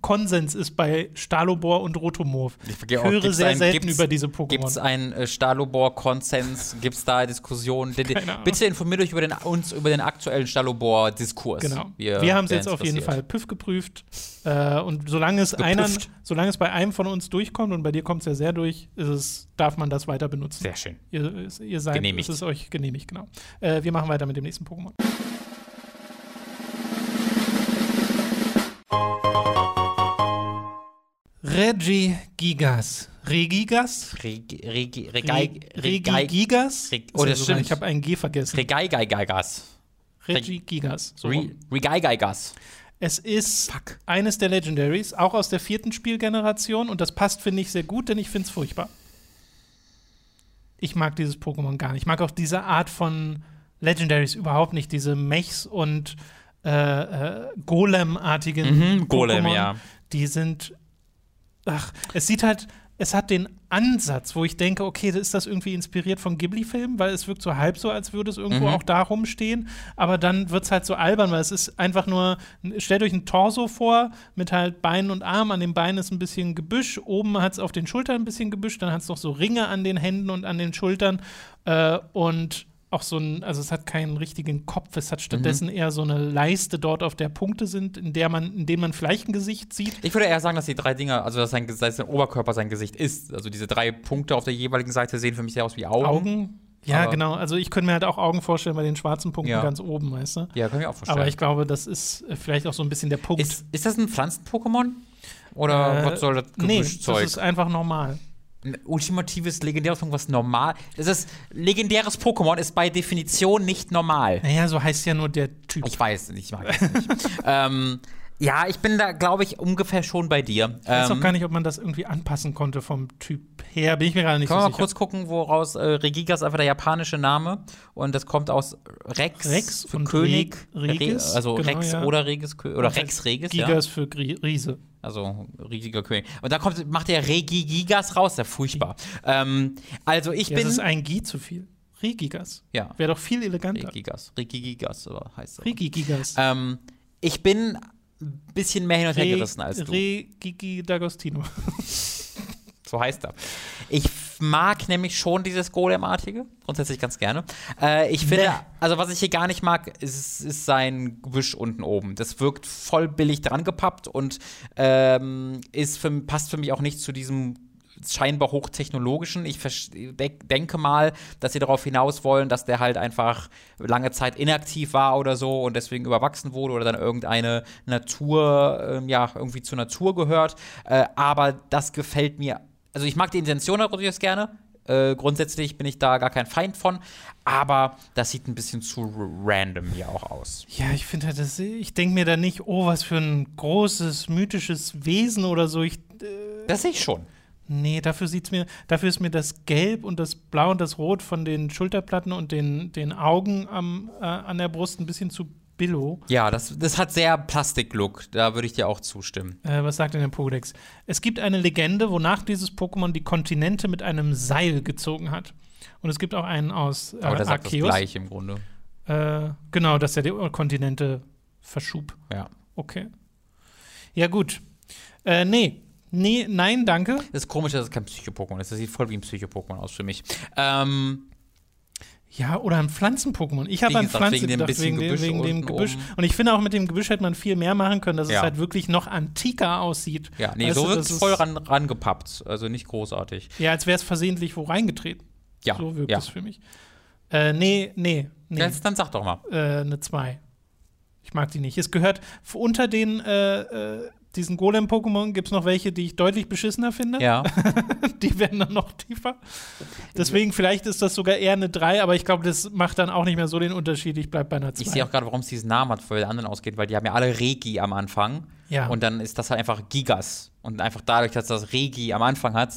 Konsens ist bei Stalobor und Rotomorph. Ich Ich höre gibt's sehr ein- selten über diese Gibt es Pokémon. einen äh, Stalobor-Konsens? Gibt es da Diskussionen? Bitte informiert euch über den, uns über den aktuellen Stalobor-Diskurs. Genau. Wir, haben es jetzt auf jeden Fall. PÜV geprüft. Äh, und solange es, einer, solange es bei einem von uns durchkommt, und bei dir kommt es ja sehr durch, es, darf man das weiter benutzen. Sehr schön. Ihr, ihr seid, Genehmigt. es ist euch genehmigt, genau. Äh, wir machen weiter mit dem nächsten Pokémon. Regigigas. Regigas? Regi- Regi- Regai- Regai- Regigigas? Reg- oh, das stimmt. Ich habe ein G vergessen. Regaigaigas. Regigigas. So Re- rum. Regaigaigas. Es ist Fuck. eines der Legendaries, auch aus der vierten Spielgeneration. Und das passt, finde ich, sehr gut, denn ich finde es furchtbar. Ich mag dieses Pokémon gar nicht. Ich mag auch diese Art von Legendaries überhaupt nicht. Diese Mechs und äh, äh, Golem-artigen Mhm, Golem, Pokémon. ja. Die sind. Ach, es sieht halt. Es hat den Ansatz, wo ich denke, okay, ist das irgendwie inspiriert von Ghibli-Filmen, weil es wirkt so halb so, als würde es irgendwo Mhm. auch da rumstehen. Aber dann wird es halt so albern, weil es ist einfach nur, stellt euch ein Torso vor mit halt Beinen und Armen. An den Beinen ist ein bisschen Gebüsch, oben hat es auf den Schultern ein bisschen Gebüsch, dann hat es noch so Ringe an den Händen und an den Schultern. Äh, und auch so ein, also es hat keinen richtigen Kopf, es hat stattdessen eher so eine Leiste dort, auf der Punkte sind, in der man, in denen man vielleicht ein Gesicht sieht. Ich würde eher sagen, dass die drei Dinger, also dass sein, dass sein Oberkörper sein Gesicht ist. Also diese drei Punkte auf der jeweiligen Seite sehen für mich sehr aus wie Augen. Augen. Ja, Aber- genau. Also ich könnte mir halt auch Augen vorstellen bei den schwarzen Punkten Ja. ganz oben, weißt du? Ja, kann ich auch vorstellen. Aber ich glaube, das ist äh, vielleicht auch so ein bisschen der Punkt. ist, ist das ein Pflanzen-Pokémon? Oder Äh, was soll das nee, das ist einfach normal. Ein ultimatives, legendäres Pokémon, was normal. Das ist legendäres Pokémon ist bei Definition nicht normal. Naja, so heißt ja nur der Typ. Ich weiß, ich es nicht. ähm, ja, ich bin da, glaube ich, ungefähr schon bei dir. Ich weiß ähm, auch gar nicht, ob man das irgendwie anpassen konnte vom Typ her. Bin ich mir gerade nicht Können wir so mal sicher. kurz gucken, woraus äh, Regigas ist einfach der japanische Name und das kommt aus Rex, Rex für König, Reg- Regis, Re also genau, Rex ja. oder Regis oder Rex Regis, ja. Gigas für Riese. Also riesiger König. Und da kommt, macht der Regigigas raus, der furchtbar. Ähm, also ich Ja, bin das ist ein Gi zu viel. Regigas. ja Wäre doch viel eleganter. Regigas, Regigigas oder heißt er. Regigigas. Ähm, Ich bin ein bisschen mehr hin und her gerissen als du. Re Gigi D'Agostino. So heißt er. Ich mag nämlich schon dieses Golem-artige, grundsätzlich ganz gerne. Äh, ich finde, Nee. also was ich hier gar nicht mag, ist, ist sein Gewisch unten oben. Das wirkt voll billig dran gepappt und ähm, ist für, passt für mich auch nicht zu diesem scheinbar hochtechnologischen. Ich denke mal, dass sie darauf hinaus wollen, dass der halt einfach lange Zeit inaktiv war oder so und deswegen überwachsen wurde oder dann irgendeine Natur, ähm, ja, irgendwie zur Natur gehört. Äh, aber das gefällt mir. Also ich mag die Intention durchaus gerne. Äh, grundsätzlich bin ich da gar kein Feind von, aber das sieht ein bisschen zu random hier auch aus. Ja, ich finde halt, das, ich denke mir da nicht, oh, was für ein großes, mythisches Wesen oder so. Ich, äh, Das sehe ich schon. nee, dafür sieht's mir, dafür ist mir das Gelb und das Blau und das Rot von den Schulterplatten und den, den Augen am, äh, an der Brust ein bisschen zu billow. Ja, das, das hat sehr Plastik-Look. Da würde ich dir auch zustimmen. Äh, was sagt denn der Pokédex? Es gibt eine Legende, wonach dieses Pokémon die Kontinente mit einem Seil gezogen hat. Und es gibt auch einen aus äh, Aber der sagt das Arceus. gleiche im Grunde. Äh, genau, dass er die Kontinente verschub. Ja. Okay. Ja, gut. Äh, nee. Nee, nein, danke. Das ist komisch, dass es kein Psycho-Pokémon ist. Das sieht voll wie ein Psycho-Pokémon aus für mich. Ähm, Ja, oder ein Pflanzen-Pokémon. Ich habe an gesagt, Pflanze wegen dem gedacht, wegen, Gebüsch wegen dem Gebüsch. oben. Und ich finde auch, mit dem Gebüsch hätte man viel mehr machen können, dass Ja. es halt wirklich noch antiker aussieht. ja, nee, so wird das es voll ran, rangepappt. Also nicht großartig. Ja, als wäre es versehentlich wo reingetreten. Ja, So wirkt ja. es für mich. Äh, nee, nee, nee. Jetzt, dann sag doch mal. äh, eine 2. Ich mag die nicht. Es gehört unter den äh, äh, diesen Golem-Pokémon gibt es noch welche, die ich deutlich beschissener finde. Ja. Die werden dann noch tiefer. Deswegen, vielleicht ist das sogar eher eine 3, aber ich glaube, das macht dann auch nicht mehr so den Unterschied. Ich bleibe bei einer 2. Ich sehe auch gerade, warum es diesen Namen hat, weil der anderen ausgeht, weil die haben ja alle Regi am Anfang. Ja. Und dann ist das halt einfach Gigas. Und einfach dadurch, dass das Regi am Anfang hat,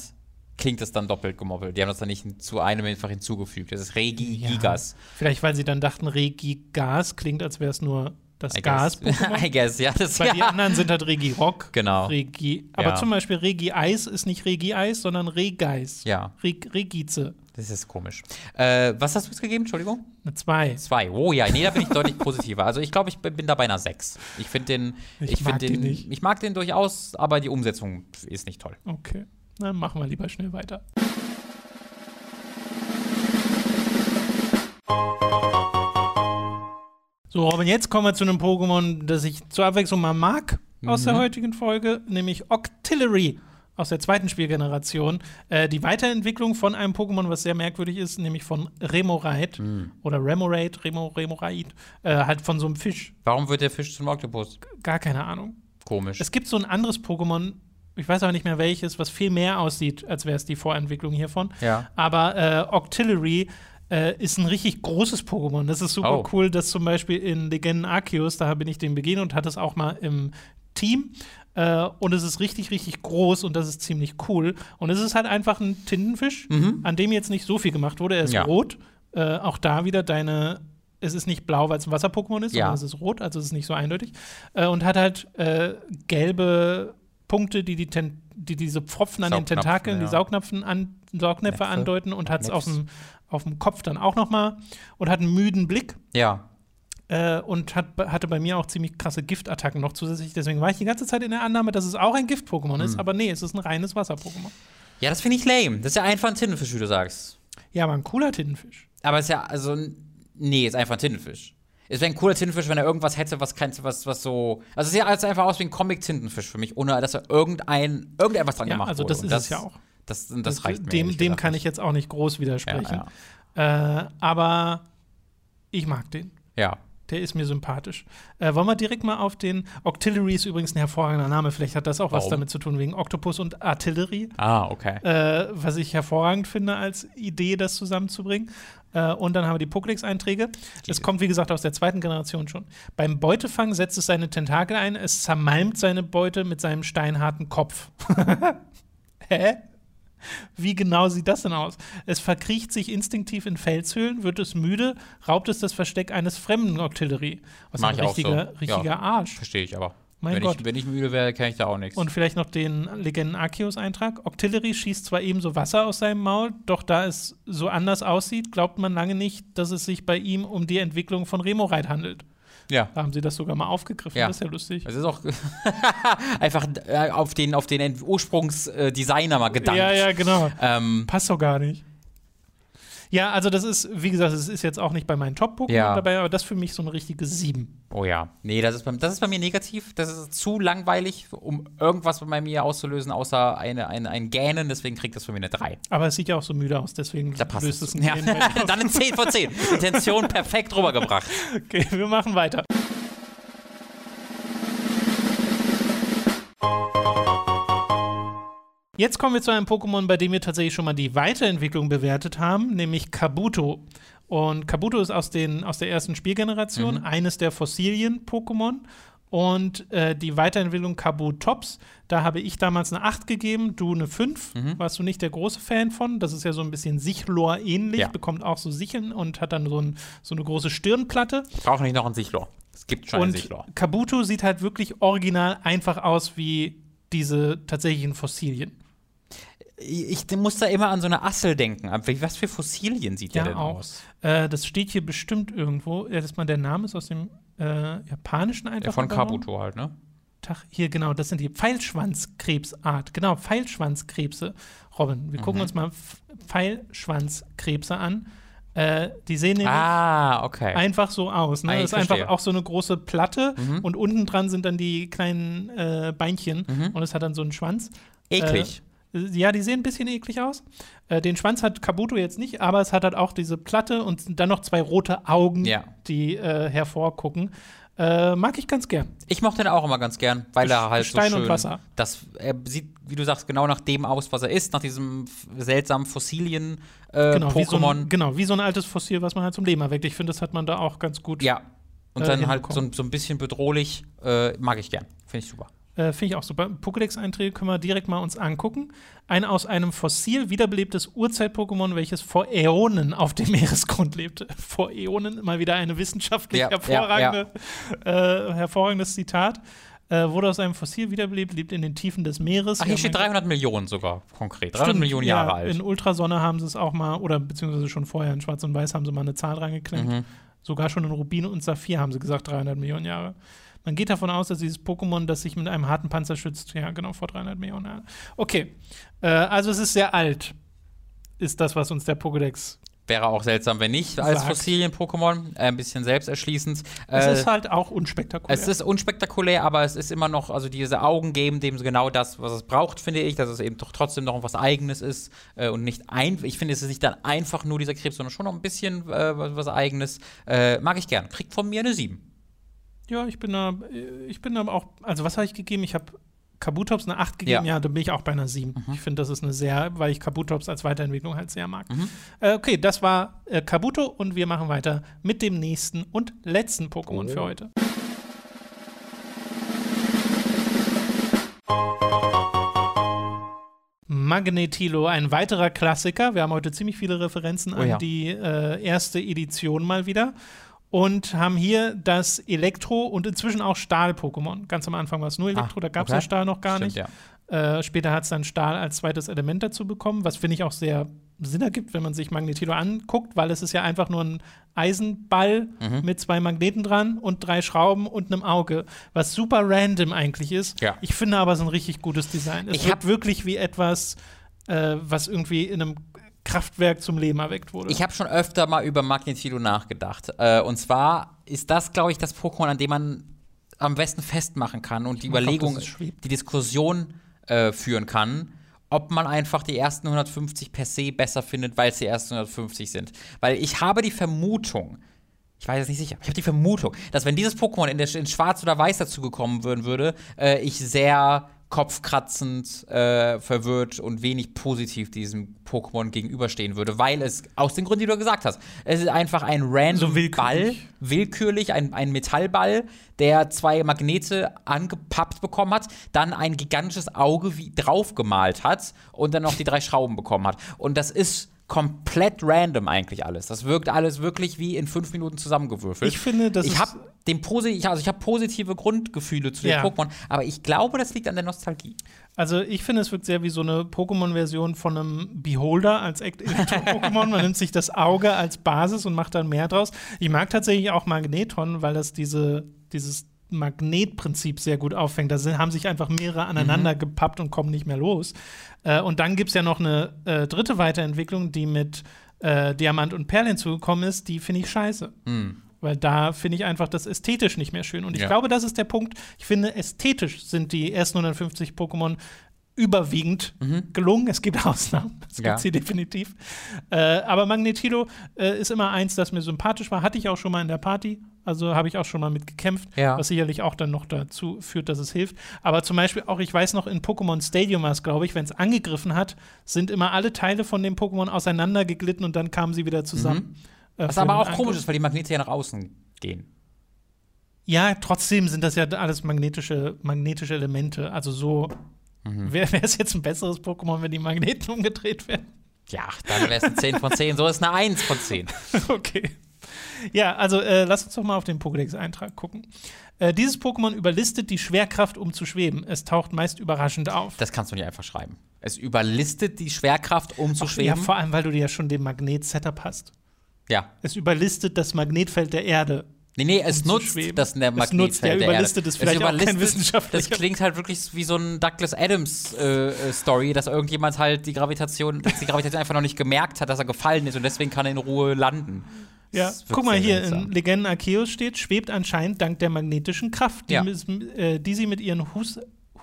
klingt es dann doppelt gemoppelt. Die haben das dann nicht zu einem einfach hinzugefügt. Das ist Regi Ja. Gigas. Vielleicht, weil sie dann dachten, Regi-Gas klingt, als wäre es nur das. Gas-Pokémon. I guess, ja. Das, die ja. anderen sind halt Regi-Rock. Genau. Regi. Aber Ja. zum Beispiel Regi-Eis ist nicht Regi-Eis, sondern Regeis. Ja. Reg Regize. Das ist komisch. Äh, was hast du jetzt gegeben? Entschuldigung? Eine 2. Zwei. Oh ja, nee, da bin ich deutlich positiver. Also ich glaube, ich bin da bei einer sechs. Ich finde den, Ich ich, mag den den, nicht. ich mag den durchaus, aber die Umsetzung ist nicht toll. Okay. Dann machen wir lieber schnell weiter. So, Robin, jetzt kommen wir zu einem Pokémon, das ich zur Abwechslung mal mag aus der heutigen Folge, nämlich Octillery aus der zweiten Spielgeneration. Äh, die Weiterentwicklung von einem Pokémon, was sehr merkwürdig ist, nämlich von Remoraid oder Remoraid, Remo, Remoraid, äh, halt von so einem Fisch. Warum wird der Fisch zum Oktopus? Gar keine Ahnung. Komisch. Es gibt so ein anderes Pokémon, ich weiß aber nicht mehr welches, was viel mehr aussieht, als wäre es die Vorentwicklung hiervon. Ja. Aber äh, Octillery äh, ist ein richtig großes Pokémon. Das ist super Oh. cool, dass zum Beispiel in Legenden Arceus, da bin ich dem begegnet und hatte es auch mal im Team. Äh, und es ist richtig, richtig groß und das ist ziemlich cool. Und es ist halt einfach ein Tintenfisch, an dem jetzt nicht so viel gemacht wurde. Er ist Mhm. Ja. rot. Äh, auch da wieder deine. Es ist nicht blau, weil es ein Wasser-Pokémon ist, Ja. sondern es ist rot, also es ist nicht so eindeutig. Äh, und hat halt äh, gelbe Punkte, die, die, Ten die diese Pfropfen an den Tentakeln, die ja. Saugnapfen an, Saugnäpfe Näpfe. andeuten und hat es auf dem, auf dem Kopf dann auch noch mal und hat einen müden Blick Ja. äh, und hat, hatte bei mir auch ziemlich krasse Giftattacken noch zusätzlich. Deswegen war ich die ganze Zeit in der Annahme, dass es auch ein Gift-Pokémon Hm. ist, aber nee, es ist ein reines Wasser-Pokémon. Ja, das finde ich lame. Das ist ja einfach ein Tintenfisch, wie du sagst. Ja, aber ein cooler Tintenfisch. Aber es ist ja, also, nee, ist einfach ein Tintenfisch. Es wäre ein cooler Tintenfisch, wenn er irgendwas hätte, was kein, was, was so. Also es sieht also einfach aus wie ein Comic-Tintenfisch für mich, ohne dass er irgendein, irgendetwas dran Ja, gemacht also wurde. das Und ist es ja auch. Das, das, reicht mir. Dem, dem kann ich jetzt auch nicht groß widersprechen. Ja, Äh, aber ich mag den. ja. Der ist mir sympathisch. Äh, wollen wir direkt mal auf den Octillery ist übrigens ein hervorragender Name. Vielleicht hat das auch was Warum? damit zu tun, wegen Octopus und Artillery. Ah, okay. äh, was ich hervorragend finde als Idee, das zusammenzubringen. Äh, und dann haben wir die Pokédex-Einträge. Es kommt, wie gesagt, aus der zweiten Generation schon. Beim Beutefang setzt es seine Tentakel ein, es zermalmt seine Beute mit seinem steinharten Kopf. Hä? Wie genau sieht das denn aus? Es verkriecht sich instinktiv in Felshöhlen, wird es müde, raubt es das Versteck eines fremden Octillery. Was Mach ein richtiger, so. richtiger Ja. Arsch. Verstehe ich aber. Mein wenn, Gott. Ich, wenn ich müde wäre, kenne ich da auch nichts. Und vielleicht noch den Legenden Arceus-Eintrag. Octillery schießt zwar ebenso Wasser aus seinem Maul, doch da es so anders aussieht, glaubt man lange nicht, dass es sich bei ihm um die Entwicklung von Remoraid handelt. Ja. Da haben sie das sogar mal aufgegriffen. Ja. Das ist ja lustig. Es ist auch einfach äh, auf den, auf den Ursprungsdesigner mal gedankt. Ja, ja, genau. Ähm, Passt doch gar nicht. Ja, also das ist, wie gesagt, es ist jetzt auch nicht bei meinen Top-Pokémon Ja. dabei, aber das für mich so eine richtige 7. oh ja. Nee, das ist, bei, das ist bei mir negativ. Das ist zu langweilig, um irgendwas bei mir auszulösen, außer eine, ein, ein Gähnen. Deswegen kriegt das von mir eine 3. Aber es sieht ja auch so müde aus, deswegen Da passt löst es. ein Ja. Dann eine 10 von 10. Intention perfekt rübergebracht. Okay, wir machen weiter. Jetzt kommen wir zu einem Pokémon, bei dem wir tatsächlich schon mal die Weiterentwicklung bewertet haben, nämlich Kabuto. Und Kabuto ist aus, den, aus der ersten Spielgeneration eines der Fossilien-Pokémon. Und äh, die Weiterentwicklung Kabutops, da habe ich damals eine 8 gegeben, du eine 5. Warst du nicht der große Fan von? Das ist ja so ein bisschen Sichlor ähnlich, Ja. bekommt auch so Sicheln und hat dann so, ein, so eine große Stirnplatte. Ich brauche nicht noch einen Sichlor. Es gibt schon einen Und Sichlor. Kabuto sieht halt wirklich original einfach aus wie diese tatsächlichen Fossilien. Ich muss da immer an so eine Assel denken. Was für Fossilien sieht der Ja, denn auch. aus? Äh, das steht hier bestimmt irgendwo. Ja, das mal der Name ist aus dem äh, Japanischen einfach. Ja, von. Kabuto halt, ne? Tag, hier, genau, das sind die Pfeilschwanzkrebsart. Genau, Pfeilschwanzkrebse. Robin, wir Mhm. gucken uns mal Pfeilschwanzkrebse an. Äh, die sehen nämlich Ah, okay. einfach so aus. Ne? Ah, das ist einfach auch so eine große Platte Mhm. und unten dran sind dann die kleinen äh, Beinchen Mhm. und es hat dann so einen Schwanz. Eklig. Ja, die sehen ein bisschen eklig aus. Äh, den Schwanz hat Kabuto jetzt nicht, aber es hat halt auch diese Platte und dann noch zwei rote Augen, Ja. die äh, hervorgucken. Äh, mag ich ganz gern. Ich mochte den auch immer ganz gern, weil er halt Stein so und schön, Wasser. Das, er sieht, wie du sagst, genau nach dem aus, was er ist, nach diesem seltsamen Fossilien äh, Genau wie, so ein, genau, wie so ein altes Fossil, was man halt zum Leben erweckt. Ich finde, das hat man da auch ganz gut. ja. Und äh, dann halt so, so ein bisschen bedrohlich, äh, mag ich gern. Finde ich super. Äh, Finde ich auch super. Pokédex-Einträge können wir direkt mal uns angucken. Ein aus einem Fossil wiederbelebtes Urzeit-Pokémon, welches vor Äonen auf dem Meeresgrund lebte. Vor Äonen, mal wieder eine wissenschaftlich Ja, ja, hervorragende, Äh, hervorragendes Zitat. Äh, wurde aus einem Fossil wiederbelebt, lebt in den Tiefen des Meeres. Ach, hier steht ein- 300 Millionen sogar konkret. 300 Stimmt, Millionen ja, Jahre alt. In Ultrasonne haben sie es auch mal, oder beziehungsweise schon vorher in Schwarz und Weiß haben sie mal eine Zahl reingeklemmt. Mhm. Sogar schon in Rubin und Saphir haben sie gesagt 300 Millionen Jahre. Man geht davon aus, dass dieses Pokémon, das sich mit einem harten Panzer schützt, ja genau vor 300 Millionen Jahren. Okay, äh, also es ist sehr alt, ist das, was uns der Pokédex. Wäre auch seltsam, wenn nicht, als. Fossilien-Pokémon. Äh, ein bisschen selbsterschließend. Es Äh, ist halt auch unspektakulär. Es ist unspektakulär, aber es ist immer noch, also diese Augen geben dem genau das, was es braucht, finde ich, dass es eben doch trotzdem noch was Eigenes ist äh, und nicht ein, ich finde, es ist nicht dann einfach nur dieser Krebs, sondern schon noch ein bisschen äh, was, was Eigenes. Äh, mag ich gern. Kriegt von mir eine 7. ja, ich bin da, äh, ich bin aber auch, also was habe ich gegeben? Ich habe Kabutops eine 8 gegeben, ja, Ja. da bin ich auch bei einer 7. Ich finde, das ist eine sehr, weil ich Kabutops als Weiterentwicklung halt sehr mag. Mhm. Äh, okay, das war äh, Kabuto und wir machen weiter mit dem nächsten und letzten Pokémon Oh. für heute. Magnetilo, ein weiterer Klassiker. Wir haben heute ziemlich viele Referenzen Oh an ja. die äh, erste Edition mal wieder. Und haben hier das Elektro- und inzwischen auch Stahl-Pokémon. Ganz am Anfang war es nur Elektro, Ah, da gab es okay. ja Stahl noch gar Stimmt, nicht. Ja. Äh, später hat es dann Stahl als zweites Element dazu bekommen, was finde ich auch sehr Sinn ergibt, wenn man sich Magnetilo anguckt, weil es ist ja einfach nur ein Eisenball Mhm. mit zwei Magneten dran und drei Schrauben und einem Auge, was super random eigentlich ist. Ja. Ich finde aber es ist ein richtig gutes Design. Es Ich wirkt wirklich wie etwas, äh, was irgendwie in einem Kraftwerk zum Leben erweckt wurde. Ich habe schon öfter mal über Magnetilo nachgedacht. Äh, und zwar ist das, glaube ich, das Pokémon, an dem man am besten festmachen kann und die mag auch, Überlegung, die Diskussion äh, führen kann, ob man einfach die ersten 150 per se besser findet, weil es die ersten 150 sind. Weil ich habe die Vermutung, ich weiß es nicht sicher, ich habe die Vermutung, dass wenn dieses Pokémon in, der, in Schwarz oder Weiß dazugekommen würden würde, äh, ich sehr kopfkratzend, äh, verwirrt und wenig positiv diesem Pokémon gegenüberstehen würde, weil es aus den Gründen, die du gesagt hast, es ist einfach ein random So willkürlich. Ball, willkürlich, ein, ein Metallball, der zwei Magnete angepappt bekommen hat, dann ein gigantisches Auge wie draufgemalt hat und dann noch die drei Schrauben bekommen hat. Und das ist komplett random eigentlich alles. Das wirkt alles wirklich wie in fünf Minuten zusammengewürfelt. Ich finde, das ich habe dem Posi also ich habe positive Grundgefühle zu den Ja. Pokémon, aber ich glaube, das liegt an der Nostalgie. Also ich finde, es wirkt sehr wie so eine Pokémon-Version von einem Beholder als Elektro-Pokémon. Man nimmt sich das Auge als Basis und macht dann mehr draus. Ich mag tatsächlich auch Magneton, weil das diese, dieses Magnetprinzip sehr gut auffängt. Da sind, haben sich einfach mehrere aneinander gepappt und kommen nicht mehr los. Äh, und dann gibt es ja noch eine äh, dritte Weiterentwicklung, die mit äh, Diamant und Perl hinzugekommen ist. Die finde ich scheiße. Weil da finde ich einfach das ästhetisch nicht mehr schön. Und ich Ja. glaube, das ist der Punkt. Ich finde, ästhetisch sind die ersten 150 Pokémon überwiegend gelungen. Es gibt Ausnahmen, das Mhm. Ja. gibt sie definitiv. Äh, aber Magnetilo äh, ist immer eins, das mir sympathisch war. Hatte ich auch schon mal in der Party. Also habe ich auch schon mal mit gekämpft, Ja. was sicherlich auch dann noch dazu führt, dass es hilft. Aber zum Beispiel auch, ich weiß noch, in Pokémon Stadium war es, glaube ich, wenn es angegriffen hat, sind immer alle Teile von dem Pokémon auseinandergeglitten und dann kamen sie wieder zusammen. Äh, Mhm. Was für aber auch Angriff. komisch ist, weil die Magnete ja nach außen gehen. Ja, trotzdem sind das ja alles magnetische, magnetische Elemente. Also so Mhm. wäre es jetzt ein besseres Pokémon, wenn die Magneten umgedreht wären. Ja, dann wäre es eine 10 von 10. So ist eine 1 von 10. okay. Ja, also äh, lass uns doch mal auf den Pokédex-Eintrag gucken. Äh, dieses Pokémon überlistet die Schwerkraft, um zu schweben. Es taucht meist überraschend auf. Das kannst du nicht einfach schreiben. Es überlistet die Schwerkraft, um zu ja, schweben. vor allem, weil du dir ja schon den Magnet-Setup hast. Ja. Es überlistet das Magnetfeld der Erde. Nee, nee, es Um nutzt das der Es Magnetfeld nutzt, ja, der überlistet Erde. ist vielleicht es auch kein überlistet, wissenschaftlicher- Das klingt halt wirklich wie so ein Douglas Adams äh, äh, Story, dass irgendjemand halt die Gravitation, dass die Gravitation einfach noch nicht gemerkt hat, dass er gefallen ist und deswegen kann er in Ruhe landen. Ja, guck mal hier, seltsam. in Legenden Arceus steht, schwebt anscheinend dank der magnetischen Kraft, die, Ja. äh, die sie mit ihren Hus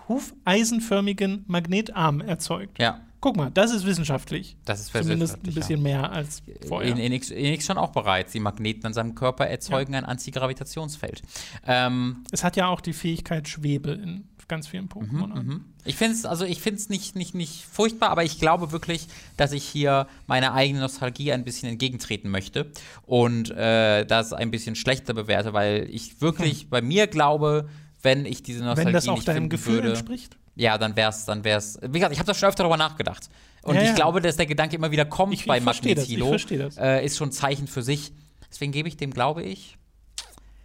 hufeisenförmigen Magnetarmen erzeugt. Ja, Guck mal, das ist wissenschaftlich. das ist Zumindest ein bisschen mehr als ja. vorher. In, in, X, in X schon auch bereits. Die Magneten an seinem Körper erzeugen ein Antigravitationsfeld. Ähm, es hat ja auch die Fähigkeit Schwebe in ganz vielen Pokémon. Mhm. Ich finde es also ich finde es nicht, nicht, nicht furchtbar, aber ich glaube wirklich, dass ich hier meiner eigenen Nostalgie ein bisschen entgegentreten möchte und äh, das ein bisschen schlechter bewerte, weil ich wirklich bei mir glaube, wenn ich diese Nostalgie Wenn das auch nicht deinem Gefühl würde, entspricht. Ja, dann wär's, dann wär's. Wie gesagt, ich habe da schon öfter darüber nachgedacht. Und Ja, ich ja. glaube, dass der Gedanke immer wieder kommt Ich- bei versteh das, ich Magnetilo. das. Äh, ist schon ein Zeichen für sich. Deswegen gebe ich dem, glaube ich,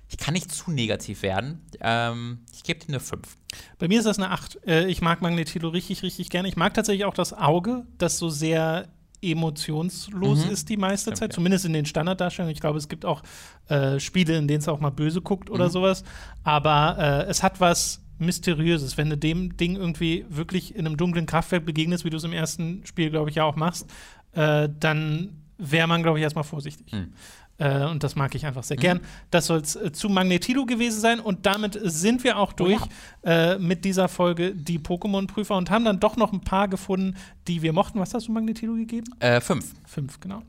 ich kann nicht zu negativ werden. Ähm, ich gebe dem eine 5. Bei mir ist das eine 8. Äh, ich mag Magnetilo richtig, richtig gerne. Ich mag tatsächlich auch das Auge, das so sehr emotionslos Mhm. ist die meiste Stimmt, Zeit, ja. zumindest in den Standarddarstellungen. Ich glaube, es gibt auch äh, Spiele, in denen es auch mal böse guckt oder Mhm. sowas. Aber äh, es hat was Mysteriöses, wenn du dem Ding irgendwie wirklich in einem dunklen Kraftwerk begegnest, wie du es im ersten Spiel, glaube ich, ja auch machst, äh, dann wäre man, glaube ich, erstmal vorsichtig. Mhm. Äh, und das mag ich einfach sehr gern. Das soll es äh, zu Magnetilo gewesen sein. Und damit sind wir auch durch äh, mit dieser Folge die Pokémon-Prüfer und haben dann doch noch ein paar gefunden, die wir mochten. Was hast du Magnetilo gegeben? Äh, 5. Fünf, genau.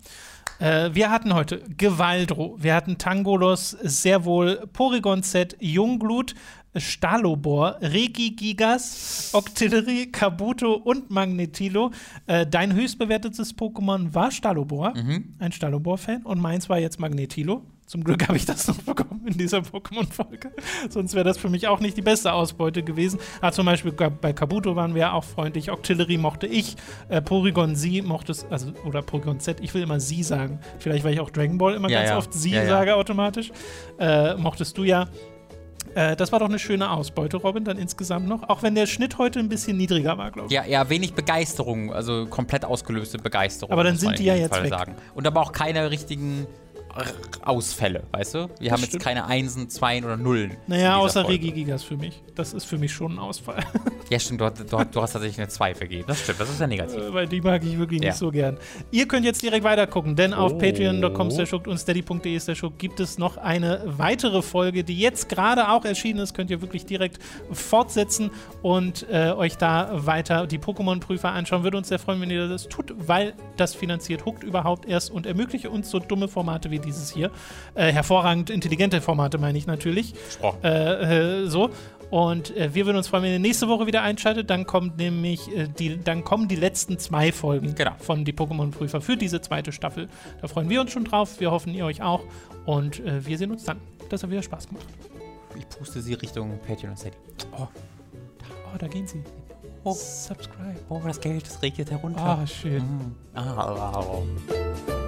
Äh, wir hatten heute Gewaldro, wir hatten Tangolos, sehr wohl Porygon Z, Jungglut, Stalobor, Regigigas, Octillery, Kabuto und Magnetilo. Äh, dein höchstbewertetes Pokémon war Stalobor, ein Stalobor-Fan, und meins war jetzt Magnetilo. Zum Glück habe ich das noch bekommen in dieser Pokémon-Folge. Sonst wäre das für mich auch nicht die beste Ausbeute gewesen. Ah, zum Beispiel bei Kabuto waren wir auch freundlich. Octillery mochte ich. Äh, Porygon Sie mochte es, also, oder Porygon Z, ich will immer Sie sagen. Vielleicht, weil ich auch Dragon Ball immer Ja, ganz ja. oft Sie ja. sage automatisch. Äh, mochtest du ja. Äh, das war doch eine schöne Ausbeute, Robin, dann insgesamt noch. Auch wenn der Schnitt heute ein bisschen niedriger war, glaube ich. Ja, ja, wenig Begeisterung, also komplett ausgelöste Begeisterung. Aber dann sind die ja jetzt Fall weg. Sagen. Und aber auch keine richtigen Ausfälle, weißt du? Wir haben jetzt stimmt. keine Einsen, Zweien oder Nullen. Naja, außer Folge. Regigigas für mich. Das ist für mich schon ein Ausfall. Ja, stimmt, du, hast- du, du hast tatsächlich eine 2 vergeben. Das stimmt, das ist ja negativ. Äh, weil die mag ich wirklich Ja. nicht so gern. Ihr könnt jetzt direkt weiter gucken, denn auf Oh. patreon.com und steady.de gibt es noch eine weitere Folge, die jetzt gerade auch erschienen ist. Könnt ihr wirklich direkt fortsetzen und äh, euch da weiter die Pokémon-Prüfer anschauen. Würde uns sehr freuen, wenn ihr das tut, weil das finanziert Huckt überhaupt erst und ermöglicht uns so dumme Formate wie dieses hier. Äh, hervorragend intelligente Formate meine ich natürlich. Gesprochen. Äh, äh, so. Und äh, wir würden uns freuen, wenn ihr nächste Woche wieder einschaltet. Dann kommt nämlich äh, die, dann kommen die letzten zwei Folgen Genau. von die Pokémon-Prüfer für diese zweite Staffel. Da freuen wir uns schon drauf. Wir hoffen, ihr euch auch. Und wir sehen uns dann. Das hat wieder Spaß gemacht. Ich puste sie Richtung Patreon und Steady. Oh, da gehen sie. oh, Subscribe. oh, das Geld, das regnet herunter. Ah, schön. Ah, ah, ah.